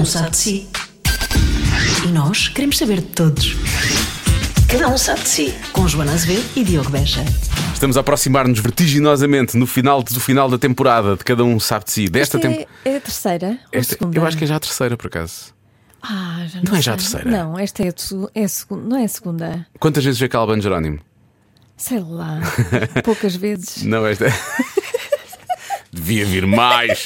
um sabe de si. E nós queremos saber de todos. Cada um sabe de si. Com Joana Azevedo e Diogo Beja. Estamos a aproximar-nos vertiginosamente no final do final da temporada de Cada Um Sabe de Si. Desta Esta é, é a terceira? ou a segunda? eu acho que é já a terceira, por acaso. Ah, já Não é já a sei. terceira? Não, esta é a, é a segunda. Não é a segunda. Quantas vezes vê Calban Jerónimo? Sei lá. Poucas vezes. Não, esta. Devia vir mais.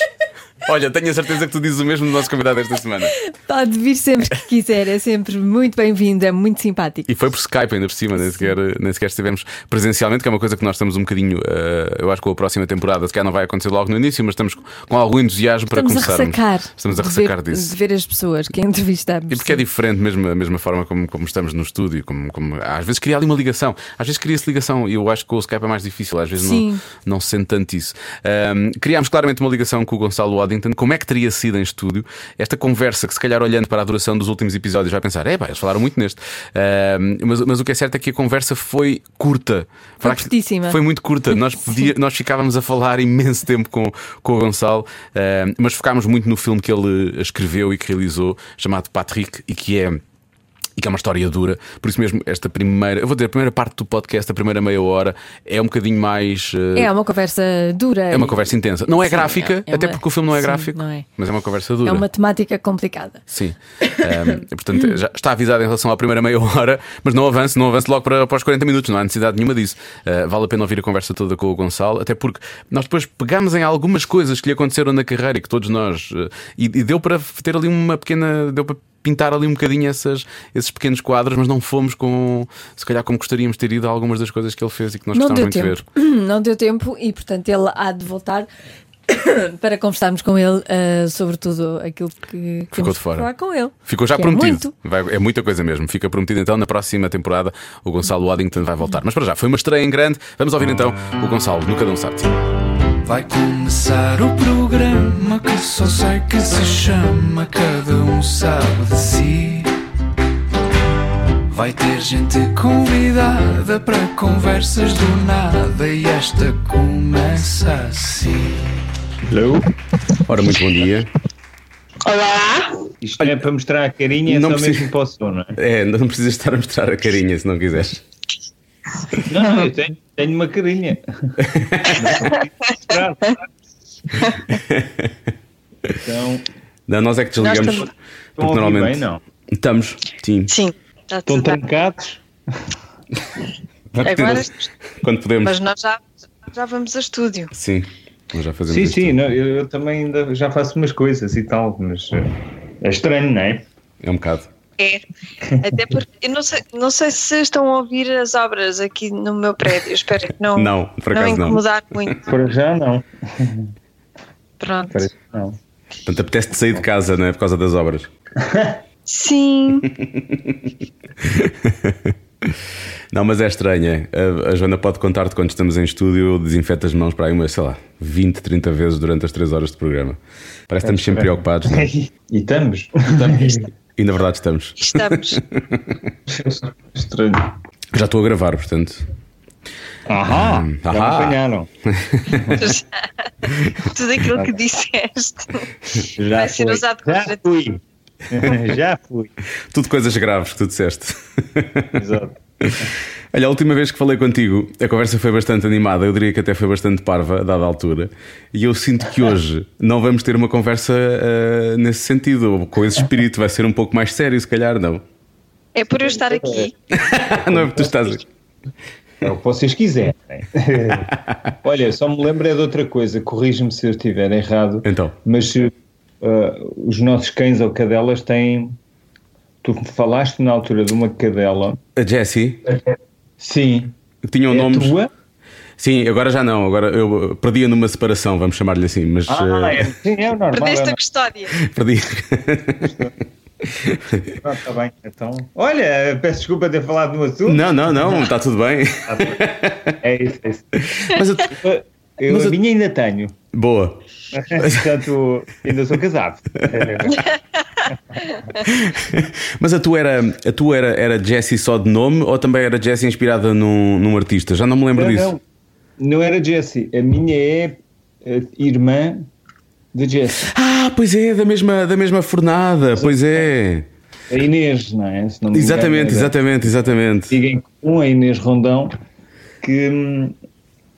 Olha, tenho a certeza que tu dizes o mesmo do nosso convidado esta semana. Pode vir sempre que quiser. É sempre muito bem-vindo. É muito simpático. E foi por Skype ainda por cima, nem sequer, nem sequer estivemos presencialmente, que é uma coisa que nós estamos um bocadinho, eh, eu acho que com a próxima temporada, se calhar não vai acontecer logo no início, mas estamos com algum entusiasmo para Estamos a ressacar. Estamos a de ressacar ver, disso. De ver as pessoas que entrevistamos. E porque é diferente mesmo a mesma forma como, como estamos no estúdio, como, como- às vezes cria ali uma ligação, às vezes cria-se ligação e eu acho que com o Skype é mais difícil, às vezes não, Sim. não se sente tanto isso. Ahm, criámos claramente uma ligação com o Gonçalo Waddington. Como é que teria sido em estúdio esta conversa que, se calhar, olhando para a duração dos últimos episódios, vai pensar, é pá, eles falaram muito neste. Ahm, mas, mas o que é certo é que a conversa foi curta. Foi curtíssima. Foi muito curta. Nós, podia- nós ficávamos a falar imenso tempo com, com o Gonçalo, ahm, mas focámos muito no filme que ele escreveu e que realizou, chamado Patrick, e que é. E que é uma história dura, por isso mesmo, esta primeira, eu vou dizer, a primeira parte do podcast, a primeira meia hora, é um bocadinho mais. eh, É uma conversa dura. é uma conversa intensa. Não é Sim, gráfica, é- é até uma- porque o filme não é sim, gráfico, não é. mas é uma conversa dura. É uma temática complicada. Sim. E, portanto, já está avisado em relação à primeira meia hora, mas não avance, não avance logo para, para os 40 minutos, não há necessidade nenhuma disso. Ah, vale a pena ouvir a conversa toda com o Gonçalo, até porque nós depois pegamos em algumas coisas que lhe aconteceram na carreira e que todos nós. ah, e, e deu para ter ali uma pequena. Deu para pintar ali um bocadinho essas, esses pequenos quadros, mas não fomos com. Se calhar como gostaríamos de ter ido a algumas das coisas que ele fez e que nós Não gostávamos muito de ver. Não deu tempo e, portanto, ele há de voltar para conversarmos com ele ah, sobre tudo aquilo que Ficou temos de fora. que falar com ele. Ficou já Que é prometido. muito. Vai- é muita coisa mesmo. Fica prometido então na próxima temporada o Gonçalo Waddington vai voltar. Mas para já, foi uma estreia em grande. Vamos ouvir então o Gonçalo no Cada Um Sabe. Vai começar o programa que só sei que se chama Cada um sabe de si. Vai ter gente convidada para conversas do nada e esta começa assim. Hello? Ora, muito bom dia. Isto é para mostrar a carinha, Não só precisa- mesmo posso, não é? É, não precisas estar a mostrar a carinha se não quiseres. Não, não, eu tenho, tenho uma carinha. Então, Não, nós é que desligamos. estão Porque a ouvir normalmente. bem, não? Estamos, sim. Sim, está Estão trancados? Agora, Quando podemos. mas nós já, já vamos a estúdio. Sim, nós já fazemos Sim, sim, não, eu, eu também ainda já faço umas coisas e tal, mas eh, é estranho, não é? É um bocado. É. Até porque eu não sei, não sei se estão a ouvir as obras aqui no meu prédio. Eu espero que não, Não, por acaso não. incomodar muito. Para já não. Pronto. Para já não. Portanto, apetece-te sair de casa, não é? Por causa das obras. Sim, Não, mas é estranha. A, a Joana pode contar-te quando estamos em estúdio, eu desinfeto as mãos para aí umas, sei lá, 20, 30 vezes durante as 3 horas de programa. Parece que estamos sempre preocupados, não é? E estamos. E na verdade estamos. estamos. Estranho. Já estou a gravar, portanto. Ahá! Já me ahá. apanharam. Tudo aquilo que disseste. Já Vai ser fui. usado Já fui. Já fui. Tudo coisas graves que tu disseste. Exato. Olha, a última vez que falei contigo, a conversa foi bastante animada, eu diria que até foi bastante parva, a dada altura. E eu sinto que hoje não vamos ter uma conversa ah, nesse sentido, ou com esse espírito, vai ser um pouco mais sério, se calhar, não. É por eu estar aqui. não é porque tu estás. É o que vocês quiserem. Olha, só me lembro é de outra coisa, corrige-me se eu estiver errado, Então, mas eh, os nossos cães ou cadelas têm. Tu falaste na altura de uma cadela. a Jessie Sim. tinham é nomes. tua? Sim, agora já não, agora eu perdia numa separação, vamos chamar-lhe assim, mas Ah, ah, é, sim, é o normal. Perdeste é a custódia. perdi. Ah, está bem. Então, olha, peço desculpa ter falado no assunto. não, não, não, está tudo bem. É isso, é isso. Mas eu- Eu, Mas a eu- minha ainda tenho. Boa. Portanto, ainda sou casado. Mas a tua era, a tua era, era Jessie só de nome ou também era Jessie inspirada num, num artista? Já não me lembro Não, disso. não, não era Jessie. A minha é eh, irmã de Jesse. Ah, pois é, da mesma, da mesma fornada, pois é. A Inês, não é? Não me Exatamente, engano, exatamente, exatamente. Sigam com a Inês Rondão, que hum,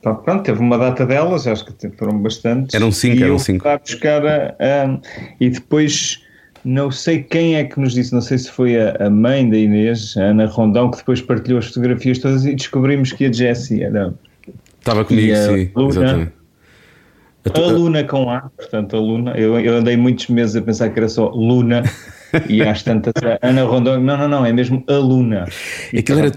pá, pronto, teve uma data delas, acho que foram bastantes. Eram cinco, e eram eu cinco. fui lá buscar a, a- e depois não sei quem é que nos disse, não sei se foi a, a mãe da Inês, a Ana Rondão, que depois partilhou as fotografias todas e descobrimos que a Jessie era Estava comigo, a sim. Luna? Exatamente. A tu- a Luna com A, portanto a Luna. Eu, eu andei muitos meses a pensar que era só Luna. E às tantas, Ana Rondão, não, não, não, é mesmo a Luna. E Aquilo era,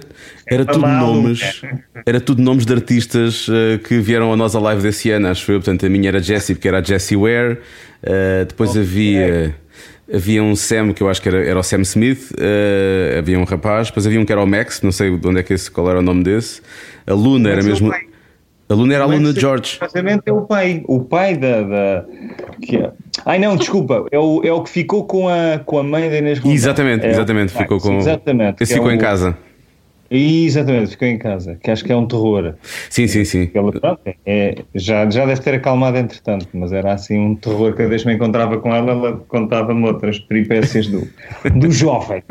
era tudo Uma nomes, era tudo nomes de artistas eh, que vieram a nós a live desse ano, acho eu. Portanto, a minha era Jessie, porque era a Jessie Ware. Eh, depois havia, havia um Sam, que eu acho que era, era o Sam Smith. eh, havia um rapaz. Depois havia um que era o Max, não sei de onde é que esse, qual era o nome desse. A Luna era é o mesmo. A Luna era a Luna Mas, George. Basicamente é o pai, o pai da. da que é- Ai não, desculpa, é o, é o que ficou com a, com a mãe da Inês Rondão. Exatamente, É o exatamente. Ficou com. Exatamente. Esse que é ficou em o- casa. Exatamente, ficou em casa, que acho que é um terror. Sim, sim, sim. Pronto, é, já, já deve ter acalmado entretanto, mas era assim um terror. Cada vez que me encontrava com ela, ela contava-me outras peripécias do, do jovem.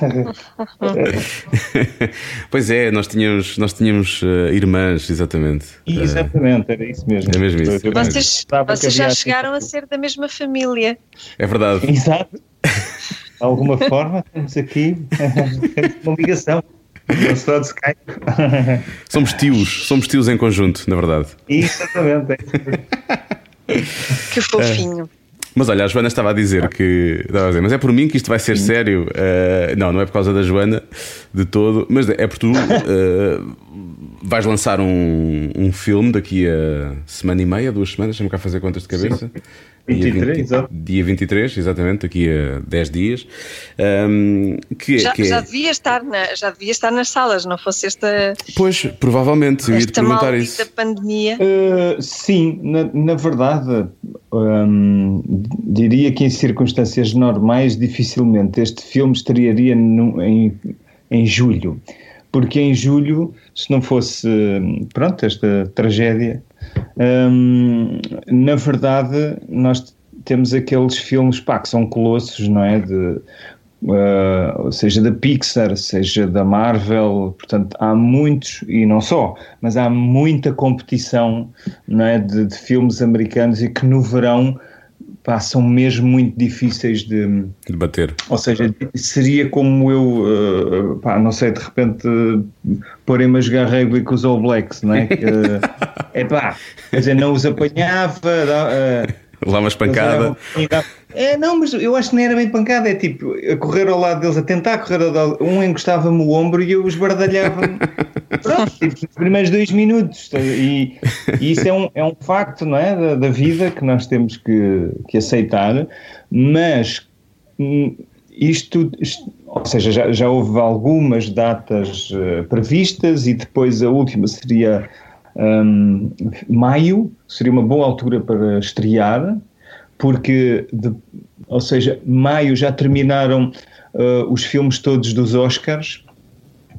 pois é, nós tínhamos, nós tínhamos eh, irmãs, exatamente. Exatamente, era isso mesmo. É mesmo isso. Vocês, vocês já chegaram a ser da mesma família. é verdade. Exato. De alguma forma, temos aqui uma ligação. De Skype. Somos tios, somos tios em conjunto, na verdade. Exatamente. Que fofinho. Mas olha, a Joana estava a dizer que. Estava a dizer, mas é por mim que isto vai ser sério. Eh, não, não é por causa da Joana de todo, mas é por tu. eh, vais lançar um, um filme daqui a semana e meia, duas semanas, deixa-me cá fazer contas de cabeça. Dia 23, exato. Dia 23, exatamente, daqui a 10 dias. Ahm, que, é- Já, que é- já, devia estar na, já devia estar nas salas, não fosse esta, Pois, provavelmente, eu ia te perguntar isso. pandemia. Uh, sim, na, na verdade, hum, diria que em circunstâncias normais, dificilmente este filme estrearia no- em, em julho. Porque em julho, se não fosse, pronto, esta tragédia, na verdade, nós temos aqueles filmes, pá, que são colossos, não é? De, Uh, seja da Pixar, seja da Marvel, portanto há muitos, e não só, mas há muita competição não é, de, de filmes americanos e que no verão pá, são mesmo muito difíceis de. De bater. Ou seja, seria como eu, uh, pá, não sei, de repente uh, porem-me a jogar rugby com os All Blacks, não é? é pá, quer dizer, não os apanhava. dá, uh, Lá uma espancada. É, não, mas eu acho que nem era bem pancada, é tipo, a correr ao lado deles, a tentar correr ao lado, um encostava-me o ombro e eu esbardalhava pronto, tipo, nos primeiros dois minutos. E, e isso é um, é um facto, não é, da, da vida que nós temos que, que aceitar, mas hum, isto, isto- ou seja, já, já houve algumas datas eh, previstas e depois a última seria hum, maio, seria uma boa altura para estrear, porque, de- ou seja, maio já terminaram eh, os filmes todos dos Oscars,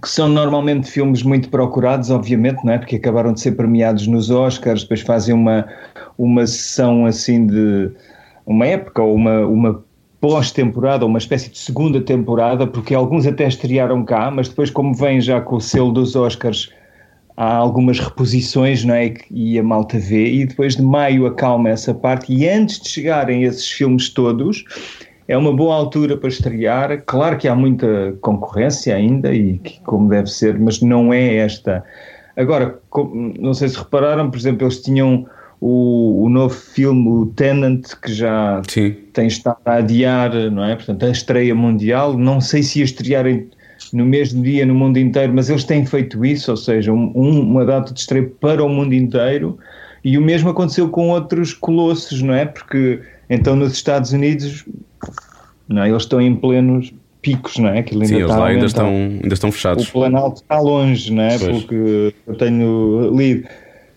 que são normalmente filmes muito procurados, obviamente, não é? Porque acabaram de ser premiados nos Oscars, depois fazem uma, uma sessão assim de uma época ou uma, uma pós-temporada, uma espécie de segunda temporada, porque alguns até estrearam cá, mas depois, como vêm já com o selo dos Oscars, há algumas reposições, não é? E a malta vê, e depois de maio acalma essa parte, e antes de chegarem esses filmes todos, é uma boa altura para estrear. Claro que há muita concorrência ainda, e que, como deve ser, mas não é esta. Agora, não sei se repararam, por exemplo, eles tinham o, o novo filme, o Tenant, que já Sim. tem estado a adiar, não é? Portanto, a estreia mundial. Não sei se ia estrear em- no mesmo dia no mundo inteiro, mas eles têm feito isso, ou seja, um- um- uma data de estreia para o mundo inteiro. E o mesmo aconteceu com outros colossos, não é? Porque então nos Estados Unidos, não é? eles estão em plenos picos, não é? Aquilo Sim, ainda eles está a lá ainda estão, ainda estão O fechados. Planalto está longe, não é? Pois. Pelo que eu tenho lido.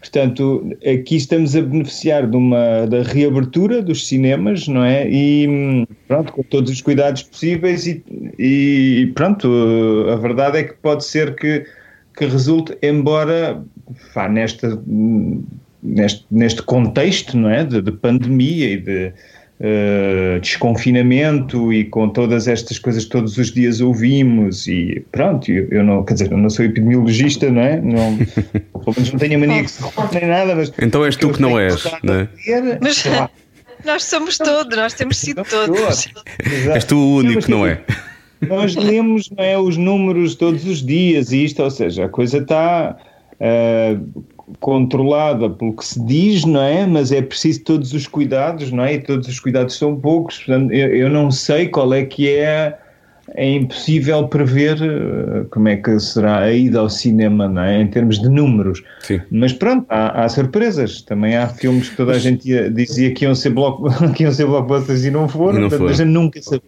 Portanto, aqui estamos a beneficiar de uma, da reabertura dos cinemas, não é? E pronto, com todos os cuidados possíveis e, e pronto, a verdade é que pode ser que, que resulte, embora pá, nesta, neste, neste contexto não é? de, de pandemia e de uh, desconfinamento e com todas estas coisas que todos os dias ouvimos e pronto, eu, eu não, quer dizer, eu não sou epidemiologista, não é? Não, pelo menos não tenho a mania que se nem nada, mas... Então és tu que não és, não é? Mas nós somos todos, nós temos sido todos. És tu o único que não é. Nós lemos não é, os números todos os dias e isto, ou seja, a coisa está uh, controlada pelo que se diz, não é? Mas é preciso todos os cuidados, não é? E todos os cuidados são poucos, portanto, eu, eu não sei qual é que é. É impossível prever uh, como é que será a ida ao cinema, não é? Em termos de números. Sim. Mas pronto, há, há surpresas. Também há filmes que toda a gente ia, dizia que iam ser, block, que iam ser blockbusters e não foram, E não portanto, foram. a gente nunca sabe.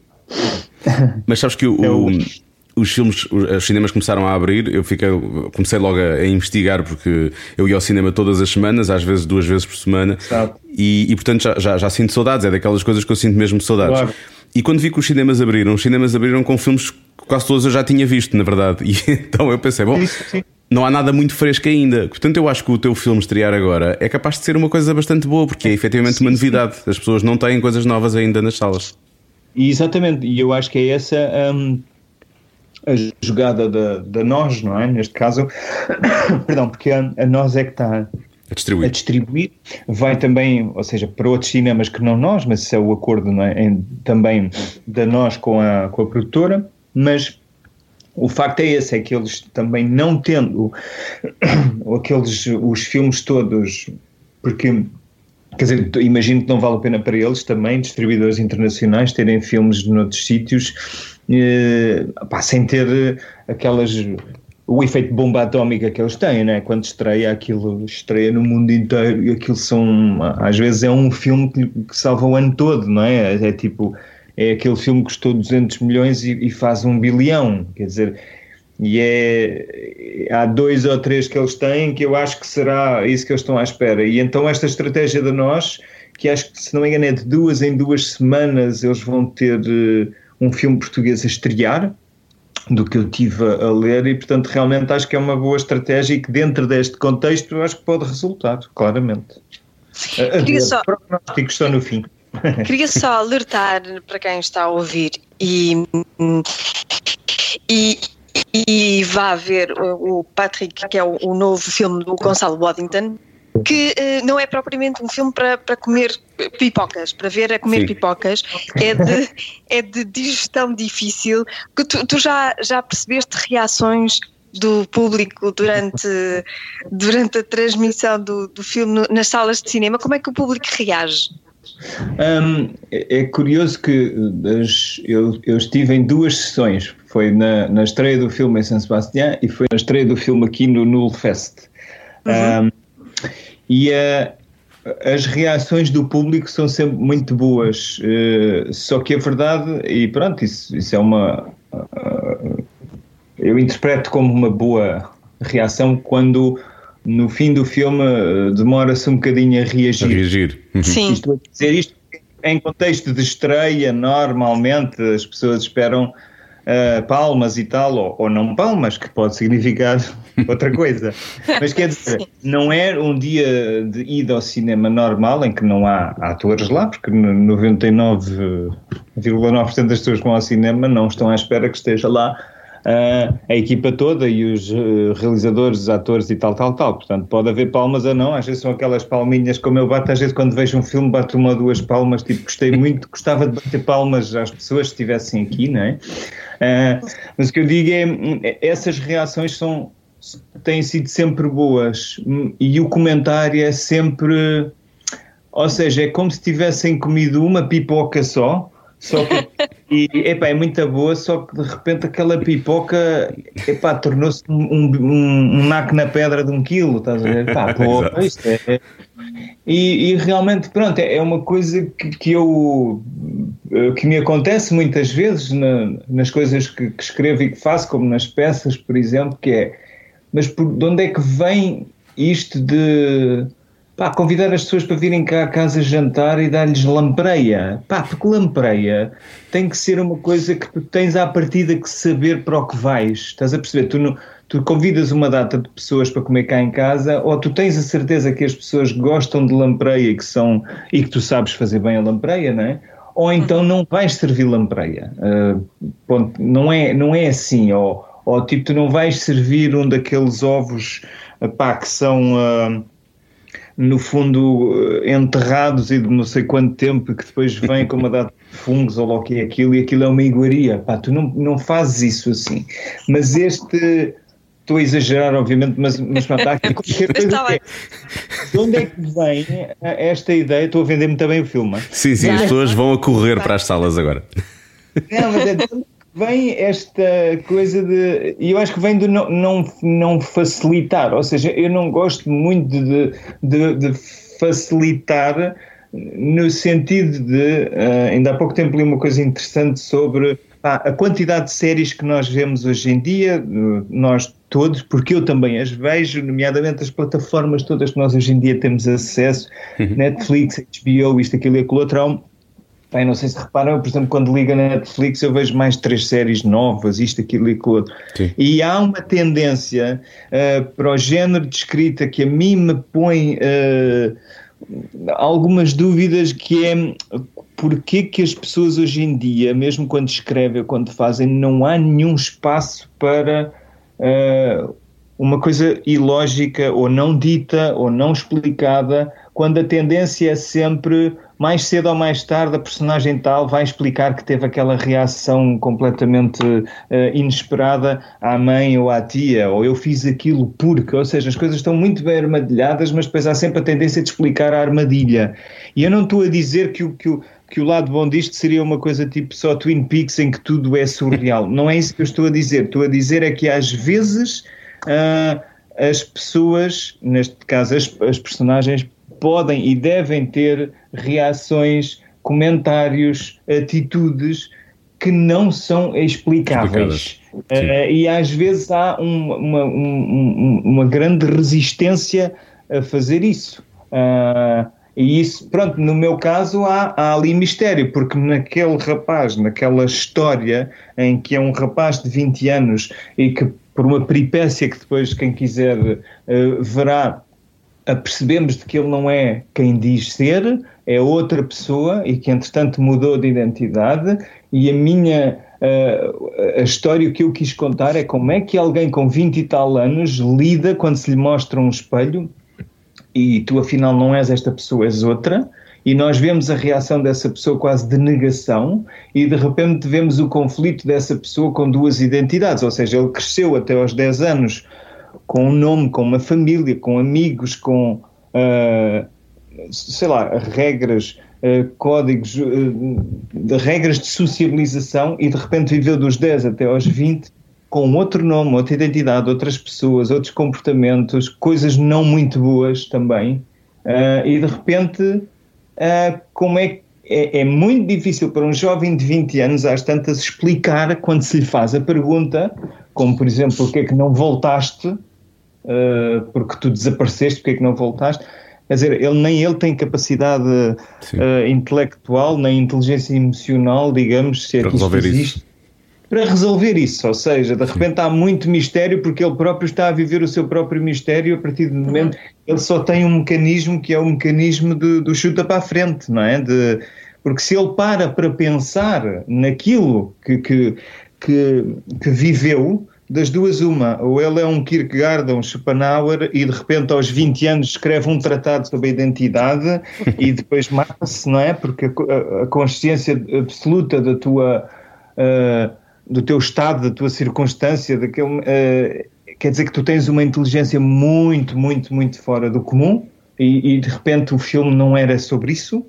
Mas sabes que o- É o- os filmes, os cinemas começaram a abrir. Eu fiquei, comecei logo a, a investigar porque eu ia ao cinema todas as semanas, às vezes duas vezes por semana, e, e, portanto já, já, já sinto saudades. É daquelas coisas que eu sinto mesmo saudades. Claro. E quando vi que os cinemas abriram, os cinemas abriram com filmes que quase todos eu já tinha visto, na verdade. E então eu pensei, bom. Isso, sim. Não há nada muito fresco ainda. Portanto, eu acho que o teu filme estrear agora é capaz de ser uma coisa bastante boa, porque é efetivamente uma novidade. As pessoas não têm coisas novas ainda nas salas. Exatamente, e eu acho que é essa hum, a jogada da, da nós, não é? Neste caso, perdão, porque a, a nós é que está A distribuir. a distribuir, vai também, ou seja, para outros cinemas que não nós, mas isso é o acordo é? Em- também da nós com a, com a produtora, mas o facto é esse, é que eles também não tendo aqueles, os filmes todos, porque Quer dizer, imagino que não vale a pena para eles também, distribuidores internacionais, terem filmes noutros sítios, eh, pá, sem ter eh, aquelas. o efeito bomba atómica que eles têm, né? Quando estreia aquilo, estreia no mundo inteiro e aquilo são. às vezes é um filme que, que salva o ano todo, não é? É tipo. É aquele filme que custou 200 milhões e, e faz um bilhão, quer dizer. E é, há dois ou três que eles têm que eu acho que será isso que eles estão à espera. E então esta estratégia de nós, que acho que se não me engano é de duas em duas semanas eles vão ter eh, um filme português a estrear, do que eu tive a, ler, e portanto realmente acho que é uma boa estratégia e que dentro deste contexto eu acho que pode resultar, claramente. Queria só- prognósticos só no fim. Queria só alertar para quem está a ouvir e, e, e vá ver o Patrick, que é o, o novo filme do Gonçalo Waddington, que eh, não é propriamente um filme para, para comer pipocas, para ver a comer Sim. pipocas, é de, é de digestão difícil. Que tu, tu já, já percebeste reações do público durante, durante a transmissão do, do filme nas salas de cinema? Como é que o público reage? Hum, é é curioso que das- eu, eu estive em duas sessões. Foi na, na estreia do filme em San Sebastián e foi na estreia do filme aqui no Null Fest. Hum, e eh, as reações do público são sempre muito boas. eh, só que a verdade, e pronto, isso, isso é uma. ah, eu interpreto como uma boa reação quando no fim do filme demora-se um bocadinho a A reagir. reagir. Uhum. Sim. Estou a dizer isto em contexto de estreia, normalmente as pessoas esperam ah, palmas e tal, ou, ou não palmas, que pode significar outra coisa. Mas quer dizer, não é um dia de ida ao cinema normal em que não há atores lá, porque no- 99,9% das pessoas que vão ao cinema não estão à espera que esteja lá ah, a equipa toda e os eh, realizadores, os atores e tal, tal, tal. Portanto, pode haver palmas ou não. Às vezes são aquelas palminhas como eu bato. Às vezes, quando vejo um filme, bato uma ou duas palmas. Tipo, gostei muito, gostava de bater palmas às pessoas que estivessem aqui, não é? Ah, mas o que eu digo é, essas reações são, têm sido sempre boas e o comentário é sempre. Ou seja, é como se tivessem comido uma pipoca só. Só que, e, epá, é muito boa, só que de repente aquela pipoca epá, tornou-se um, um, um, naco na pedra de um quilo, estás a ver? Pá, pô, isto é, e, e realmente, pronto, é é uma coisa que, que eu eh, que me acontece muitas vezes na- nas coisas que, que escrevo e que faço, como nas peças, por exemplo, que é mas por, de onde é que vem isto de pá, convidar as pessoas para virem cá a casa jantar e dar-lhes lampreia? Pá, porque lampreia tem que ser uma coisa que tu tens à partida que saber para o que vais. Estás a perceber? Tu não, tu convidas uma data de pessoas para comer cá em casa, ou tu tens a certeza que as pessoas gostam de lampreia e que, são, e que tu sabes fazer bem a lampreia, não é? Ou então não vais servir lampreia. Uh, ponto, não, é, não é assim, ou, ou tipo, tu não vais servir um daqueles ovos pá, que são. Uh, no fundo, enterrados e de não sei quanto tempo, que depois vem com uma data de fungos ou lá o que é aquilo, e aquilo é uma iguaria. Pá, tu não, não fazes isso assim. Mas este. Estou a exagerar, obviamente, mas, mas pronto, há aqui qualquer coisa. Que é. De onde é que vem esta ideia? Estou a vender muito bem o filme. Sim, sim, as pessoas vão a correr para as salas agora. Não, mas é de onde vem esta coisa de. E eu acho que vem de não, não, não facilitar, ou seja, eu não gosto muito de, de, de facilitar no sentido de. Uh, ainda há pouco tempo li uma coisa interessante sobre ah, a quantidade de séries que nós vemos hoje em dia, nós todos, porque eu também as vejo, nomeadamente as plataformas todas que nós hoje em dia temos acesso, uhum. Netflix, HBO, isto, aquilo e aquilo outro, há um, Bem, não sei se reparam, por exemplo, quando liga na Netflix eu vejo mais três séries novas, isto, aquilo e aquilo outro. Sim. E há uma tendência uh, para o género de escrita que a mim me põe uh, algumas dúvidas que é porque que as pessoas hoje em dia, mesmo quando escrevem ou quando fazem, não há nenhum espaço para uh, uma coisa ilógica ou não dita ou não explicada, quando a tendência é sempre mais cedo ou mais tarde a personagem tal vai explicar que teve aquela reação completamente uh, inesperada à mãe ou à tia, ou eu fiz aquilo porque, ou seja, as coisas estão muito bem armadilhadas, mas depois há sempre a tendência de explicar a armadilha. E eu não estou a dizer que o que o que o lado bom disto seria uma coisa tipo só Twin Peaks em que tudo é surreal. Não é isso que eu estou a dizer. Estou a dizer é que às vezes uh, as pessoas, neste caso as, as personagens, podem e devem ter reações, comentários, atitudes que não são explicáveis. Uh, e às vezes há um, uma, um, uma, grande resistência a fazer isso. Uh, e isso, pronto, no meu caso há, há, ali mistério, porque naquele rapaz, naquela história em que é um rapaz de 20 anos e que por uma peripécia que depois quem quiser uh, verá percebemos de que ele não é quem diz ser, é outra pessoa e que entretanto mudou de identidade. E a minha uh, a história que eu quis contar é como é que alguém com 20 e tal anos lida quando se lhe mostra um espelho e tu afinal não és esta pessoa, és outra. E nós vemos a reação dessa pessoa quase de negação. E de repente vemos o conflito dessa pessoa com duas identidades, ou seja, ele cresceu até aos 10 anos com um nome, com uma família, com amigos, com, uh, sei lá, regras, uh, códigos, uh, de regras de sociabilização. E de repente viveu dos 10 até aos 20 com outro nome, outra identidade, outras pessoas, outros comportamentos, coisas não muito boas também. e de repente, como é que é, é, muito difícil para um jovem de 20 anos, às tantas, explicar quando se lhe faz a pergunta, como por exemplo, porque é que não voltaste, uh, porque tu desapareceste, porque é que não voltaste? Quer dizer, ele, nem ele tem capacidade uh, intelectual, nem inteligência emocional, digamos, se é para que resolver existe, isso. Para resolver isso. Ou seja, de repente Sim. há muito mistério porque ele próprio está a viver o seu próprio mistério a partir do momento uhum. ele só tem um mecanismo que é o mecanismo do, do chuta para a frente, não é? De, porque se ele para para pensar naquilo que, que, que, que viveu, das duas uma, ou ele é um Kierkegaard ou um Schopenhauer e de repente aos 20 anos escreve um tratado sobre a identidade e depois mata-se, não é? Porque a, a, consciência absoluta da tua, uh, do teu estado, da tua circunstância, daquele, uh, quer dizer que tu tens uma inteligência muito, muito, muito fora do comum e, e de repente o filme não era sobre isso,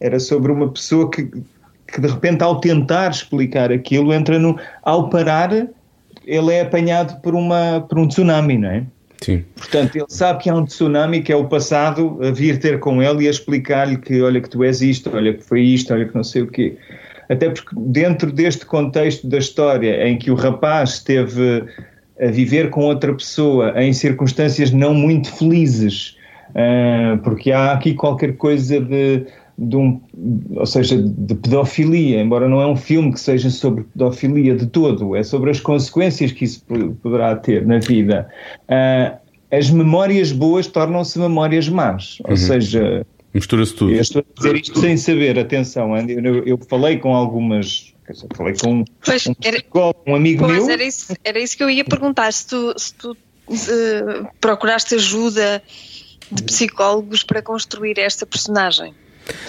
era sobre uma pessoa que, que de repente ao tentar explicar aquilo entra no... ao parar ele é apanhado por, uma, por um tsunami, não é? Sim. Portanto, ele sabe que há um tsunami que é o passado a vir ter com ele e a explicar-lhe que olha que tu és isto, olha que foi isto, olha que não sei o quê. Até porque dentro deste contexto da história em que o rapaz esteve a viver com outra pessoa em circunstâncias não muito felizes, uh, porque há aqui qualquer coisa de de um, ou seja, de pedofilia, embora não é um filme que seja sobre pedofilia de todo, é sobre as consequências que isso poderá ter na vida. Uh, as memórias boas tornam-se memórias más, ou uhum. seja, mistura-se tudo. Eu estou a dizer isto sem saber, atenção, eu, eu falei com algumas falei com pois, um, era, um amigo pois, meu. Era isso, era isso que eu ia perguntar, se tu, se tu uh, procuraste ajuda de psicólogos para construir esta personagem.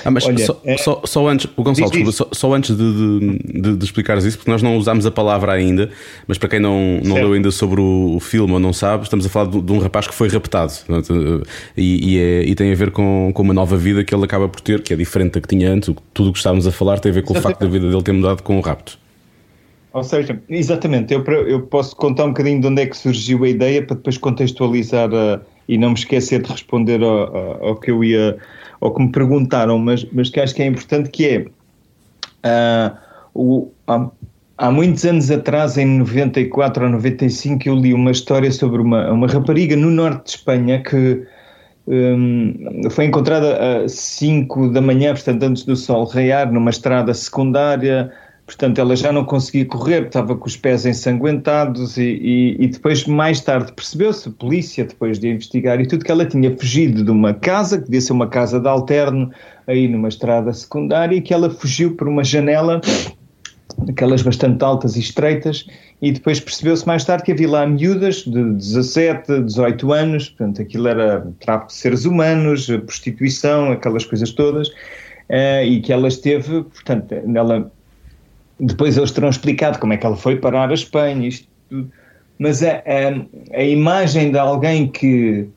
Ah, mas Olha, só, é... só, só, antes, o Gonçalo, desculpa, só, só, antes de, de, de, explicares isso, porque nós não usámos a palavra ainda, mas para quem não, não leu ainda sobre o, filme ou não sabe, estamos a falar de, de um rapaz que foi raptado e, e, é, e, tem a ver com, com uma nova vida que ele acaba por ter, que é diferente da que tinha antes. Tudo o que estávamos a falar tem a ver com o facto da vida dele ter mudado com o rapto. Ou seja, exatamente, eu, eu posso contar um bocadinho de onde é que surgiu a ideia para depois contextualizar a, e não me esquecer de responder ao, ao que eu ia ou que me perguntaram, mas, mas que acho que é importante, que é uh, o, há, há, muitos anos atrás, em 94 ou 95, eu li uma história sobre uma, uma rapariga no norte de Espanha que um, foi encontrada às 5 da manhã, portanto antes do sol raiar, numa estrada secundária, Portanto, ela já não conseguia correr, estava com os pés ensanguentados e, e, e depois, mais tarde, percebeu-se, a polícia, depois de investigar e tudo, que ela tinha fugido de uma casa, que devia ser uma casa de alterno, aí numa estrada secundária, e que ela fugiu por uma janela, aquelas bastante altas e estreitas, e depois percebeu-se mais tarde que havia lá miúdas de 17, 18 anos, portanto, aquilo era tráfico de seres humanos, prostituição, aquelas coisas todas, uh, e que ela esteve, portanto, ela depois eles terão explicado como é que ela foi parar a Espanha, isto tudo. Mas a, a, a imagem de alguém que,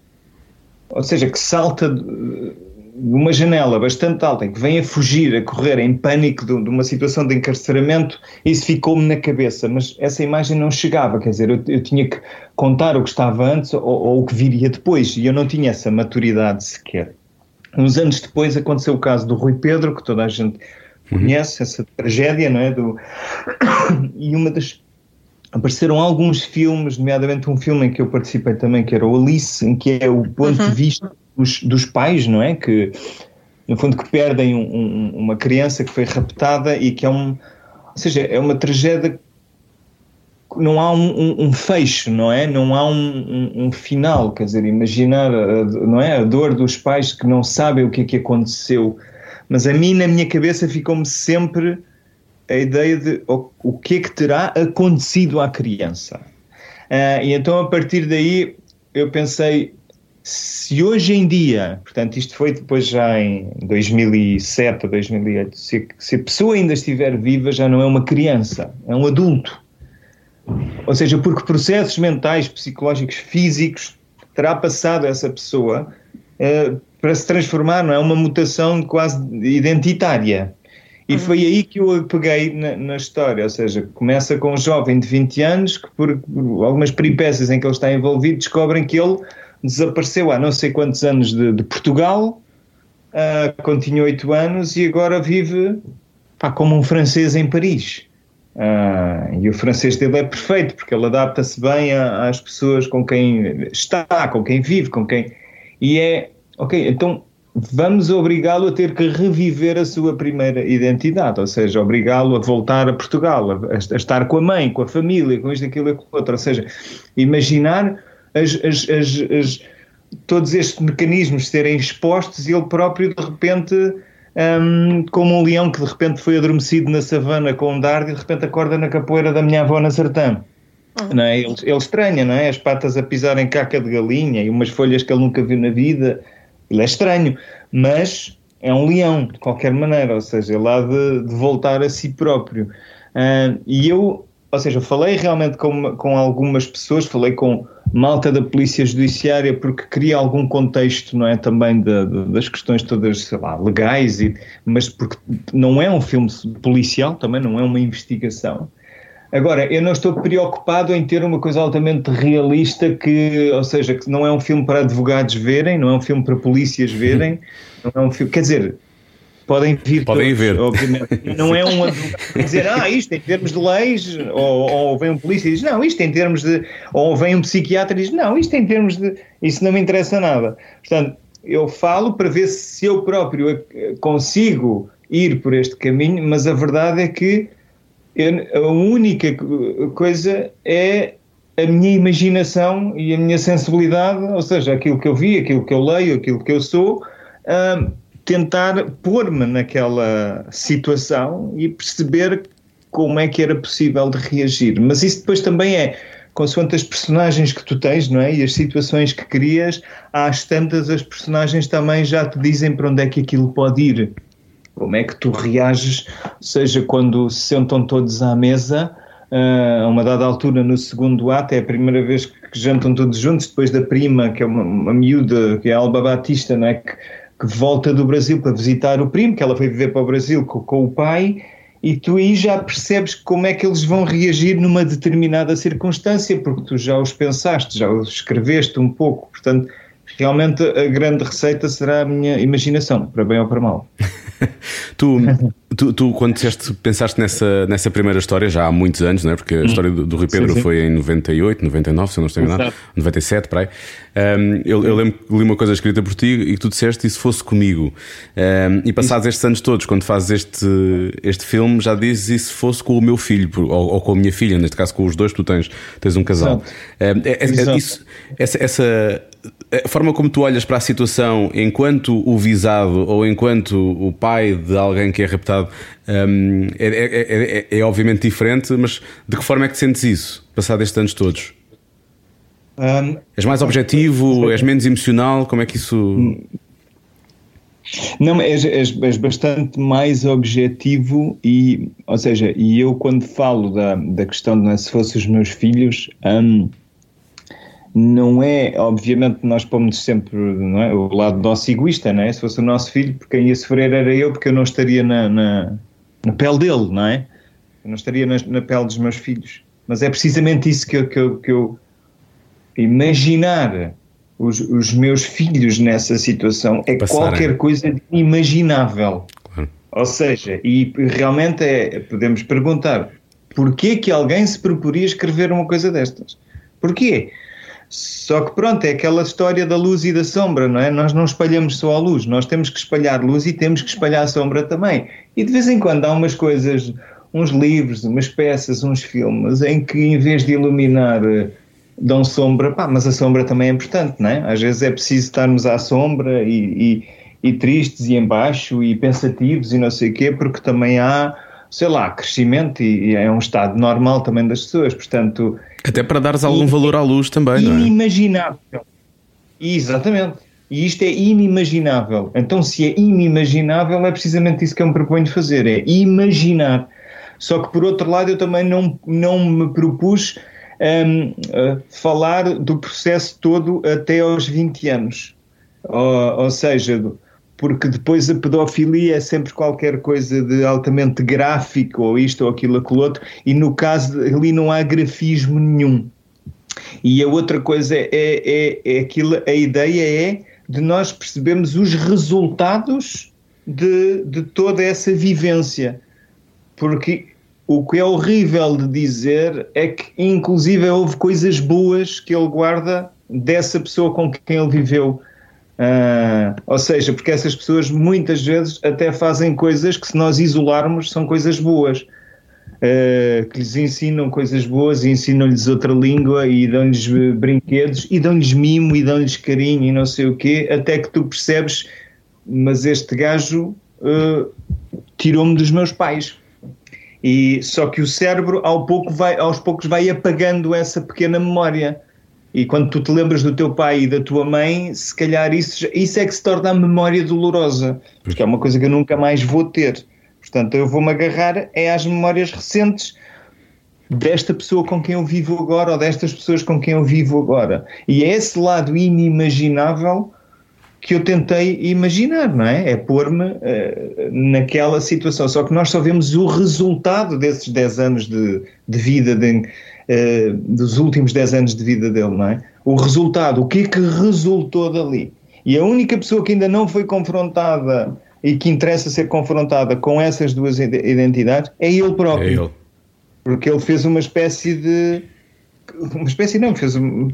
ou seja, que salta de, uma janela bastante alta e que vem a fugir, a correr em pânico de, de uma situação de encarceramento, isso ficou-me na cabeça, mas essa imagem não chegava, quer dizer, eu, eu tinha que contar o que estava antes ou, ou, o que viria depois, e eu não tinha essa maturidade sequer. Uns anos depois aconteceu o caso do Rui Pedro, que toda a gente conhece essa tragédia, não é? Do... E uma das. Apareceram alguns filmes, nomeadamente um filme em que eu participei também, que era o Alice, em que é o ponto uhum. de vista dos, dos, pais, não é? Que, no fundo, que perdem um, um, uma criança que foi raptada e que é um. Ou seja, é uma tragédia não há um, um, fecho, não é? Não há um, um, final, quer dizer, imaginar, a, não é? A dor dos pais que não sabem o que é que aconteceu mas a mim, na minha cabeça, ficou-me sempre a ideia de o, o que é que terá acontecido à criança. Uh, e então, a partir daí, eu pensei, se hoje em dia, portanto, isto foi depois já em 2007 ou 2008, se, se a pessoa ainda estiver viva, já não é uma criança, é um adulto. Ou seja, porque processos mentais, psicológicos, físicos, terá passado essa pessoa para se transformar, não é? Uma mutação quase identitária. E uhum. foi aí que eu peguei na, na, história, ou seja, começa com um jovem de 20 anos que por, por, algumas peripécias em que ele está envolvido descobrem que ele desapareceu há não sei quantos anos de, de Portugal, uh, quando tinha 8 anos e agora vive pá, como um francês em Paris. Uh, e o francês dele é perfeito porque ele adapta-se bem a, às pessoas com quem está, com quem vive, com quem... E é Ok, então vamos obrigá-lo a ter que reviver a sua primeira identidade, ou seja, obrigá-lo a voltar a Portugal, a, a, estar com a mãe, com a família, com isto, aquilo e com outro. Ou seja, imaginar as, as, as, todos estes mecanismos serem expostos e ele próprio, de repente, um, como um leão que de repente foi adormecido na savana com um dardo e de repente acorda na capoeira da minha avó na sertã. Uhum. É? ele, ele estranha, não é? As patas a pisar em caca de galinha e umas folhas que ele nunca viu na vida ele é estranho, mas é um leão, de qualquer maneira, ou seja, ele há de, de voltar a si próprio. Uh, e eu, ou seja, falei realmente com, com algumas pessoas, falei com malta da Polícia Judiciária, porque queria algum contexto, não é? Também de, de, das questões todas, sei lá, legais, e, mas porque não é um filme policial, também não é uma investigação. Agora, eu não estou preocupado em ter uma coisa altamente realista que, ou seja, que não é um filme para advogados verem, não é um filme para polícias verem, não é um filme, quer dizer, podem vir podem todos, ver. obviamente. Não é um advogado dizer, ah, isto em termos de leis, ou, ou vem um polícia e diz, não, isto em termos de, ou vem um psiquiatra e diz, não, isto em termos de, isso não me interessa nada. Portanto, eu falo para ver se eu próprio eh, consigo ir por este caminho, mas a verdade é que eu, a única coisa é a minha imaginação e a minha sensibilidade, ou seja, aquilo que eu vi, aquilo que eu leio, aquilo que eu sou, uh, tentar pôr-me naquela situação e perceber como é que era possível de reagir. Mas isso depois também é consoante as personagens que tu tens, não é? E as situações que crias, às tantas as personagens também já te dizem para onde é que aquilo pode ir. Como é que tu reages, seja quando se sentam todos à mesa, uh, a uma dada altura no segundo ato, é a primeira vez que jantam todos juntos, depois da prima, que é uma, uma miúda, que é a Alba Batista, não é? Que, que volta do Brasil para visitar o primo, que ela foi viver para o Brasil com, com o pai, e tu aí já percebes como é que eles vão reagir numa determinada circunstância, porque tu já os pensaste, já os escreveste um pouco. Portanto, realmente a grande receita será a minha imaginação, para bem ou para mal. tu, tu, tu, quando disseste, pensaste nessa, nessa primeira história, já há muitos anos, não é? porque a hum. história do, do Rui Pedro sim, sim. foi em 98, 99, se eu não estou enganado, 97, para aí. Um, eu, eu, lembro que li uma coisa escrita por ti e que tu disseste e se fosse comigo. Um, e passados estes anos todos, quando fazes este, este filme, já dizes e se fosse com o meu filho, ou, ou, com a minha filha, neste caso com os dois, tu tens, tens um casal. Um, é, é, é, isso, essa, essa a forma como tu olhas para a situação enquanto o visado ou enquanto o pai de alguém que é raptado um, é, é, é, é, obviamente diferente, mas de que forma é que te sentes isso, passado estes anos todos? Um, és mais objetivo? És menos emocional? Como é que isso. Não, és, és, és, bastante mais objetivo e, ou seja, e eu quando falo da, da questão de se fossem os meus filhos, um, não é, obviamente, nós pomos sempre não é, o lado nosso egoísta, não é? Se fosse o nosso filho, porque quem ia sofrer era eu, porque eu não estaria na, na, na pele dele, não é? Eu não estaria na, na, pele dos meus filhos. Mas é precisamente isso que eu, que eu, que eu imaginar os, os, meus filhos nessa situação é qualquer coisa de inimaginável. Claro. Ou seja, e realmente é, podemos perguntar porquê que alguém se proporia escrever uma coisa destas? Porquê? Só que pronto, é aquela história da luz e da sombra, não é? Nós não espalhamos só a luz, nós temos que espalhar luz e temos que espalhar a sombra também. E de vez em quando há umas coisas, uns livros, umas peças, uns filmes, em que em vez de iluminar eh, dão sombra, pá, mas a sombra também é importante, não é? Às vezes é preciso estarmos à sombra e, e, e tristes e embaixo e pensativos e não sei o quê, porque também há, sei lá, crescimento e, e é um estado normal também das pessoas, portanto até para dares algum valor à luz também, não é? Inimaginável. Exatamente. E isto é inimaginável. Então, se é inimaginável, é precisamente isso que eu me proponho fazer: é imaginar. Só que, por outro lado, eu também não, não me propus um, uh, falar do processo todo até aos 20 anos. Ou, ou seja, porque depois a pedofilia é sempre qualquer coisa de altamente gráfico, ou isto ou aquilo, aquilo outro, e no caso ali não há grafismo nenhum. E a outra coisa é, é, é aquilo, a ideia é de nós percebermos os resultados de, de toda essa vivência. Porque o que é horrível de dizer é que, inclusive, houve coisas boas que ele guarda dessa pessoa com quem ele viveu. Uh, ou seja, porque essas pessoas muitas vezes até fazem coisas que, se nós isolarmos, são coisas boas. Uh, que lhes ensinam coisas boas e ensinam-lhes outra língua e dão-lhes brinquedos e dão-lhes mimo e dão-lhes carinho e não sei o quê, até que tu percebes, mas este gajo uh, tirou-me dos meus pais. E só que o cérebro ao pouco vai, aos poucos vai apagando essa pequena memória. E quando tu te lembras do teu pai e da tua mãe, se calhar isso, isso é que se torna a memória dolorosa, porque é uma coisa que eu nunca mais vou ter. Portanto, eu vou-me agarrar é às memórias recentes desta pessoa com quem eu vivo agora ou destas pessoas com quem eu vivo agora. E é esse lado inimaginável que eu tentei imaginar, não é? É pôr-me uh, naquela situação. Só que nós só vemos o resultado desses 10 anos de, de vida, de, uh, dos últimos 10 anos de vida dele, não é? O resultado, o que é que resultou dali? E a única pessoa que ainda não foi confrontada e que interessa ser confrontada com essas duas identidades é ele próprio. É ele. Porque ele fez uma espécie de uma espécie não, fez um,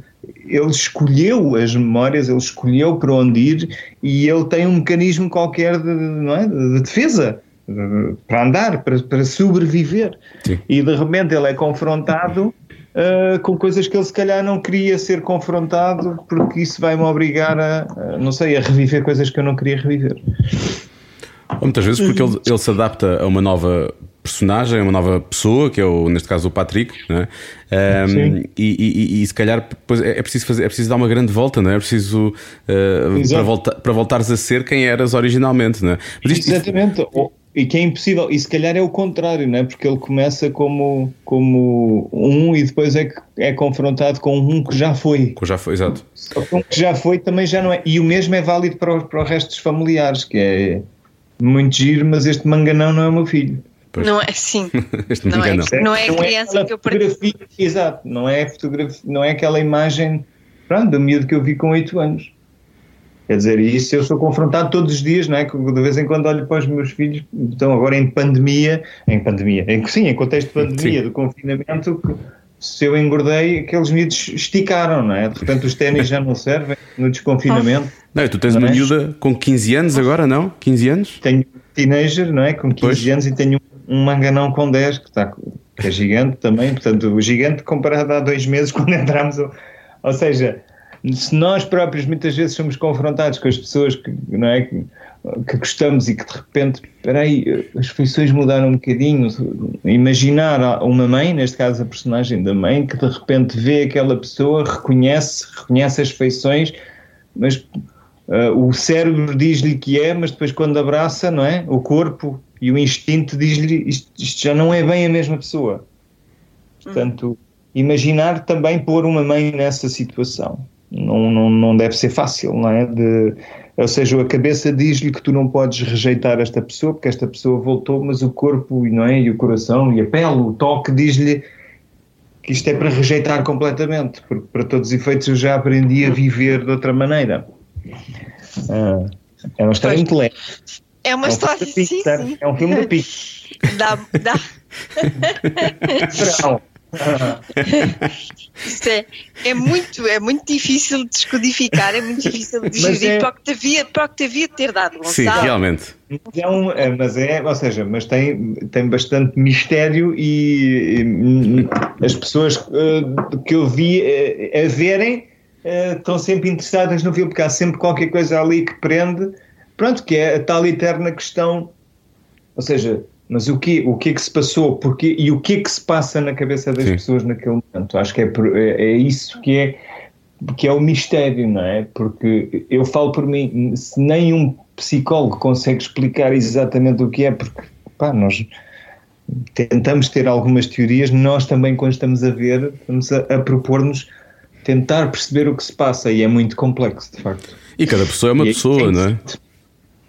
ele escolheu as memórias, ele escolheu para onde ir e ele tem um mecanismo qualquer de, não é, de defesa de- para andar, para, para sobreviver. Sim. E de repente ele é confrontado ah, com coisas que ele se calhar não queria ser confrontado porque isso vai-me obrigar a, a, não sei, a reviver coisas que eu não queria reviver. Ou muitas vezes porque ele, ele se adapta a uma nova personagem, a uma nova pessoa, que é o, neste caso o Patrick, é? Ahm, Sim. e, e- e se calhar depois é é preciso fazer, é preciso dar uma grande volta, não é? É preciso Exato. para, volta, para voltares a ser quem eras originalmente, não é? Mas isto- isto- Exatamente. Ou- E que é impossível. E se calhar é o contrário, não é? Porque ele começa como, como um e depois é, que é confrontado com um que já foi. já foi, exato. Só que um que já foi também já não é. E o mesmo é válido para, o- para o resto dos familiares, que é muito giro, mas este manganão não é o meu filho. Pois. Não é assim. Este Não não é, não. não é a criança aquela que eu perdi. Exato, não é, fotografia, não é aquela imagem pronto, do miúdo que eu vi com 8 anos. Quer dizer, e isso eu sou confrontado todos os dias, não é? Que De vez em quando olho para os meus filhos, estão agora em pandemia, em pandemia, em, sim, em contexto de pandemia, Sim. do confinamento, que se eu engordei, aqueles miúdos esticaram, não é? De repente os ténis já não servem no desconfinamento. Não, e tu tens Não uma é? miúda com 15 anos agora, não? 15 anos? Tenho um teenager, não é? Com 15 Pois. anos e tenho um manganão com 10, que, está, que é gigante também. Portanto, o gigante comparado há dois meses quando entramos. Ou, ou seja, se nós próprios muitas vezes somos confrontados com as pessoas que, não é, que, que gostamos e que de repente, espera aí, as feições mudaram um bocadinho. Imaginar uma mãe, neste caso a personagem da mãe, que de repente vê aquela pessoa, reconhece, reconhece as feições, mas Uh, o cérebro diz-lhe que é, mas depois quando abraça, não é? O corpo e o instinto diz-lhe isto, isto já não é bem a mesma pessoa. Portanto, imaginar também pôr uma mãe nessa situação não, não, não deve ser fácil, não é? De, ou seja, a cabeça diz-lhe que tu não podes rejeitar esta pessoa porque esta pessoa voltou, mas o corpo, não é? E o coração e a pele, o toque diz-lhe que isto é para rejeitar completamente, porque para todos os efeitos eu já aprendi a viver de outra maneira. Ah, é uma história muito leve. É uma É um história, sim, sim. É um filme da Pixar. Dá, dá. Isto é, é, muito, é muito difícil de descodificar, é muito difícil de digerir é- para, o que te havia, para o que te havia de ter dado, Sim, Gonçalo. realmente. Mas é, um, é, mas é, ou seja, mas tem, tem bastante mistério e, e, as pessoas eh, que eu vi eh, a verem eh, estão sempre interessadas no filme, porque há sempre qualquer coisa ali que prende, pronto, que é a tal eterna questão, ou seja, mas o que, o que é que se passou, porque, e o que é que se passa na cabeça das Sim. pessoas naquele momento? Acho que é, é, é isso que é que é o mistério, não é? Porque eu falo por mim, se nenhum psicólogo consegue explicar exatamente o que é, porque pá, nós tentamos ter algumas teorias, nós também, quando estamos a ver, estamos a, a propor-nos tentar perceber o que se passa e é muito complexo, de facto. E cada pessoa é uma E- pessoa, não é?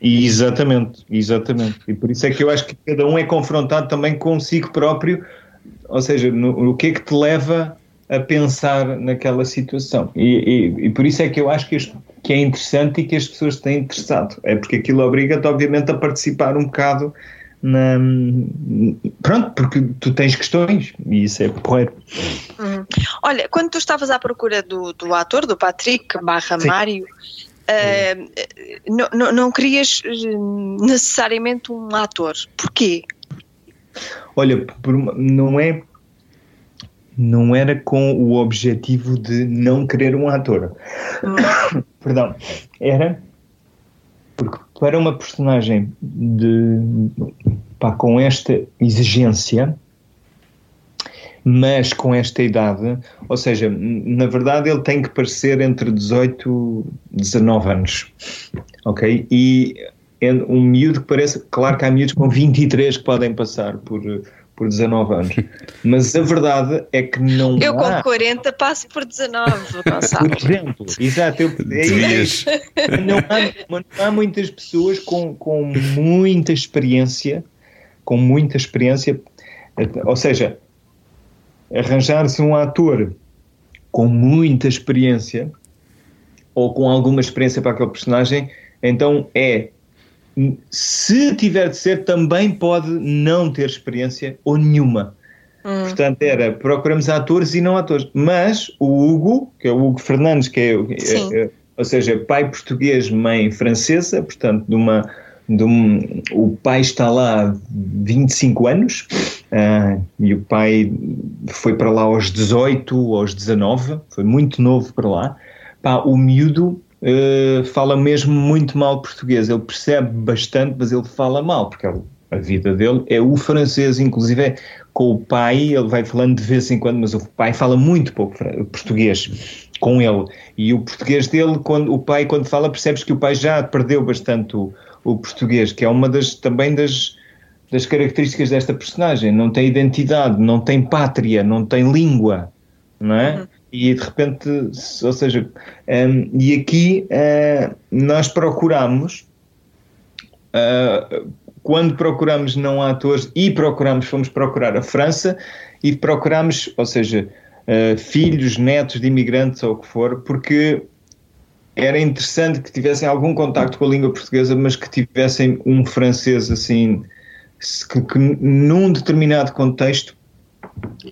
E exatamente, exatamente. E por isso é que eu acho que cada um é confrontado também consigo próprio, ou seja, no, o que é que te leva a pensar naquela situação. E, e- e por isso é que eu acho que, este- que é interessante e que as pessoas têm interessado. É porque aquilo obriga-te, obviamente, a participar um bocado na. Pronto, porque tu tens questões e isso é porreiro. Uhum. Olha, quando tu estavas à procura do, do ator, do Patrick barra Sim. Mário, eh, não, não, não querias eh, necessariamente um ator. Porquê? Olha, por uma- não é. Não era com o objetivo de não querer um ator. Perdão. Era porque para uma personagem de, pá, com esta exigência, mas com esta idade, ou seja, na verdade ele tem que parecer entre 18 e 19 anos, ok? E é um miúdo que parece, claro que há miúdos com 23 que podem passar por, por 19 anos, mas a verdade é que não Eu há... com 40 passo por 19, Gonçalo. Por exemplo, exato, eu, é, não há, mas não há muitas pessoas com, com muita experiência, com muita experiência, ou seja, arranjar-se um ator com muita experiência ou com alguma experiência para aquele personagem, então é se tiver de ser, também pode não ter experiência ou nenhuma. Portanto, era procuramos atores e não atores. Mas o Hugo, que é o Hugo Fernandes, que é, é- é- ou seja, pai português, mãe francesa, portanto, de uma, um, o pai está lá há 25 anos ah, e o pai foi para lá aos 18, aos 19, foi muito novo para lá. Pá, o miúdo eh, fala mesmo muito mal português, ele percebe bastante, mas ele fala mal, porque ele- a vida dele é o francês, inclusive é com o pai, ele vai falando de vez em quando, mas o pai fala muito pouco português com ele. E o português dele, quando o pai quando fala, percebes que o pai já perdeu bastante o, o português, que é uma das também das, das características desta personagem. Não tem identidade, não tem pátria, não tem língua, não é? E de repente, ou seja, hum, e aqui eh, nós procuramos Uh, quando procuramos não há atores e procuramos, fomos procurar a França e procuramos, ou seja, uh, filhos, netos de imigrantes ou o que for, porque era interessante que tivessem algum contacto com a língua portuguesa, mas que tivessem um francês assim, que, que num determinado contexto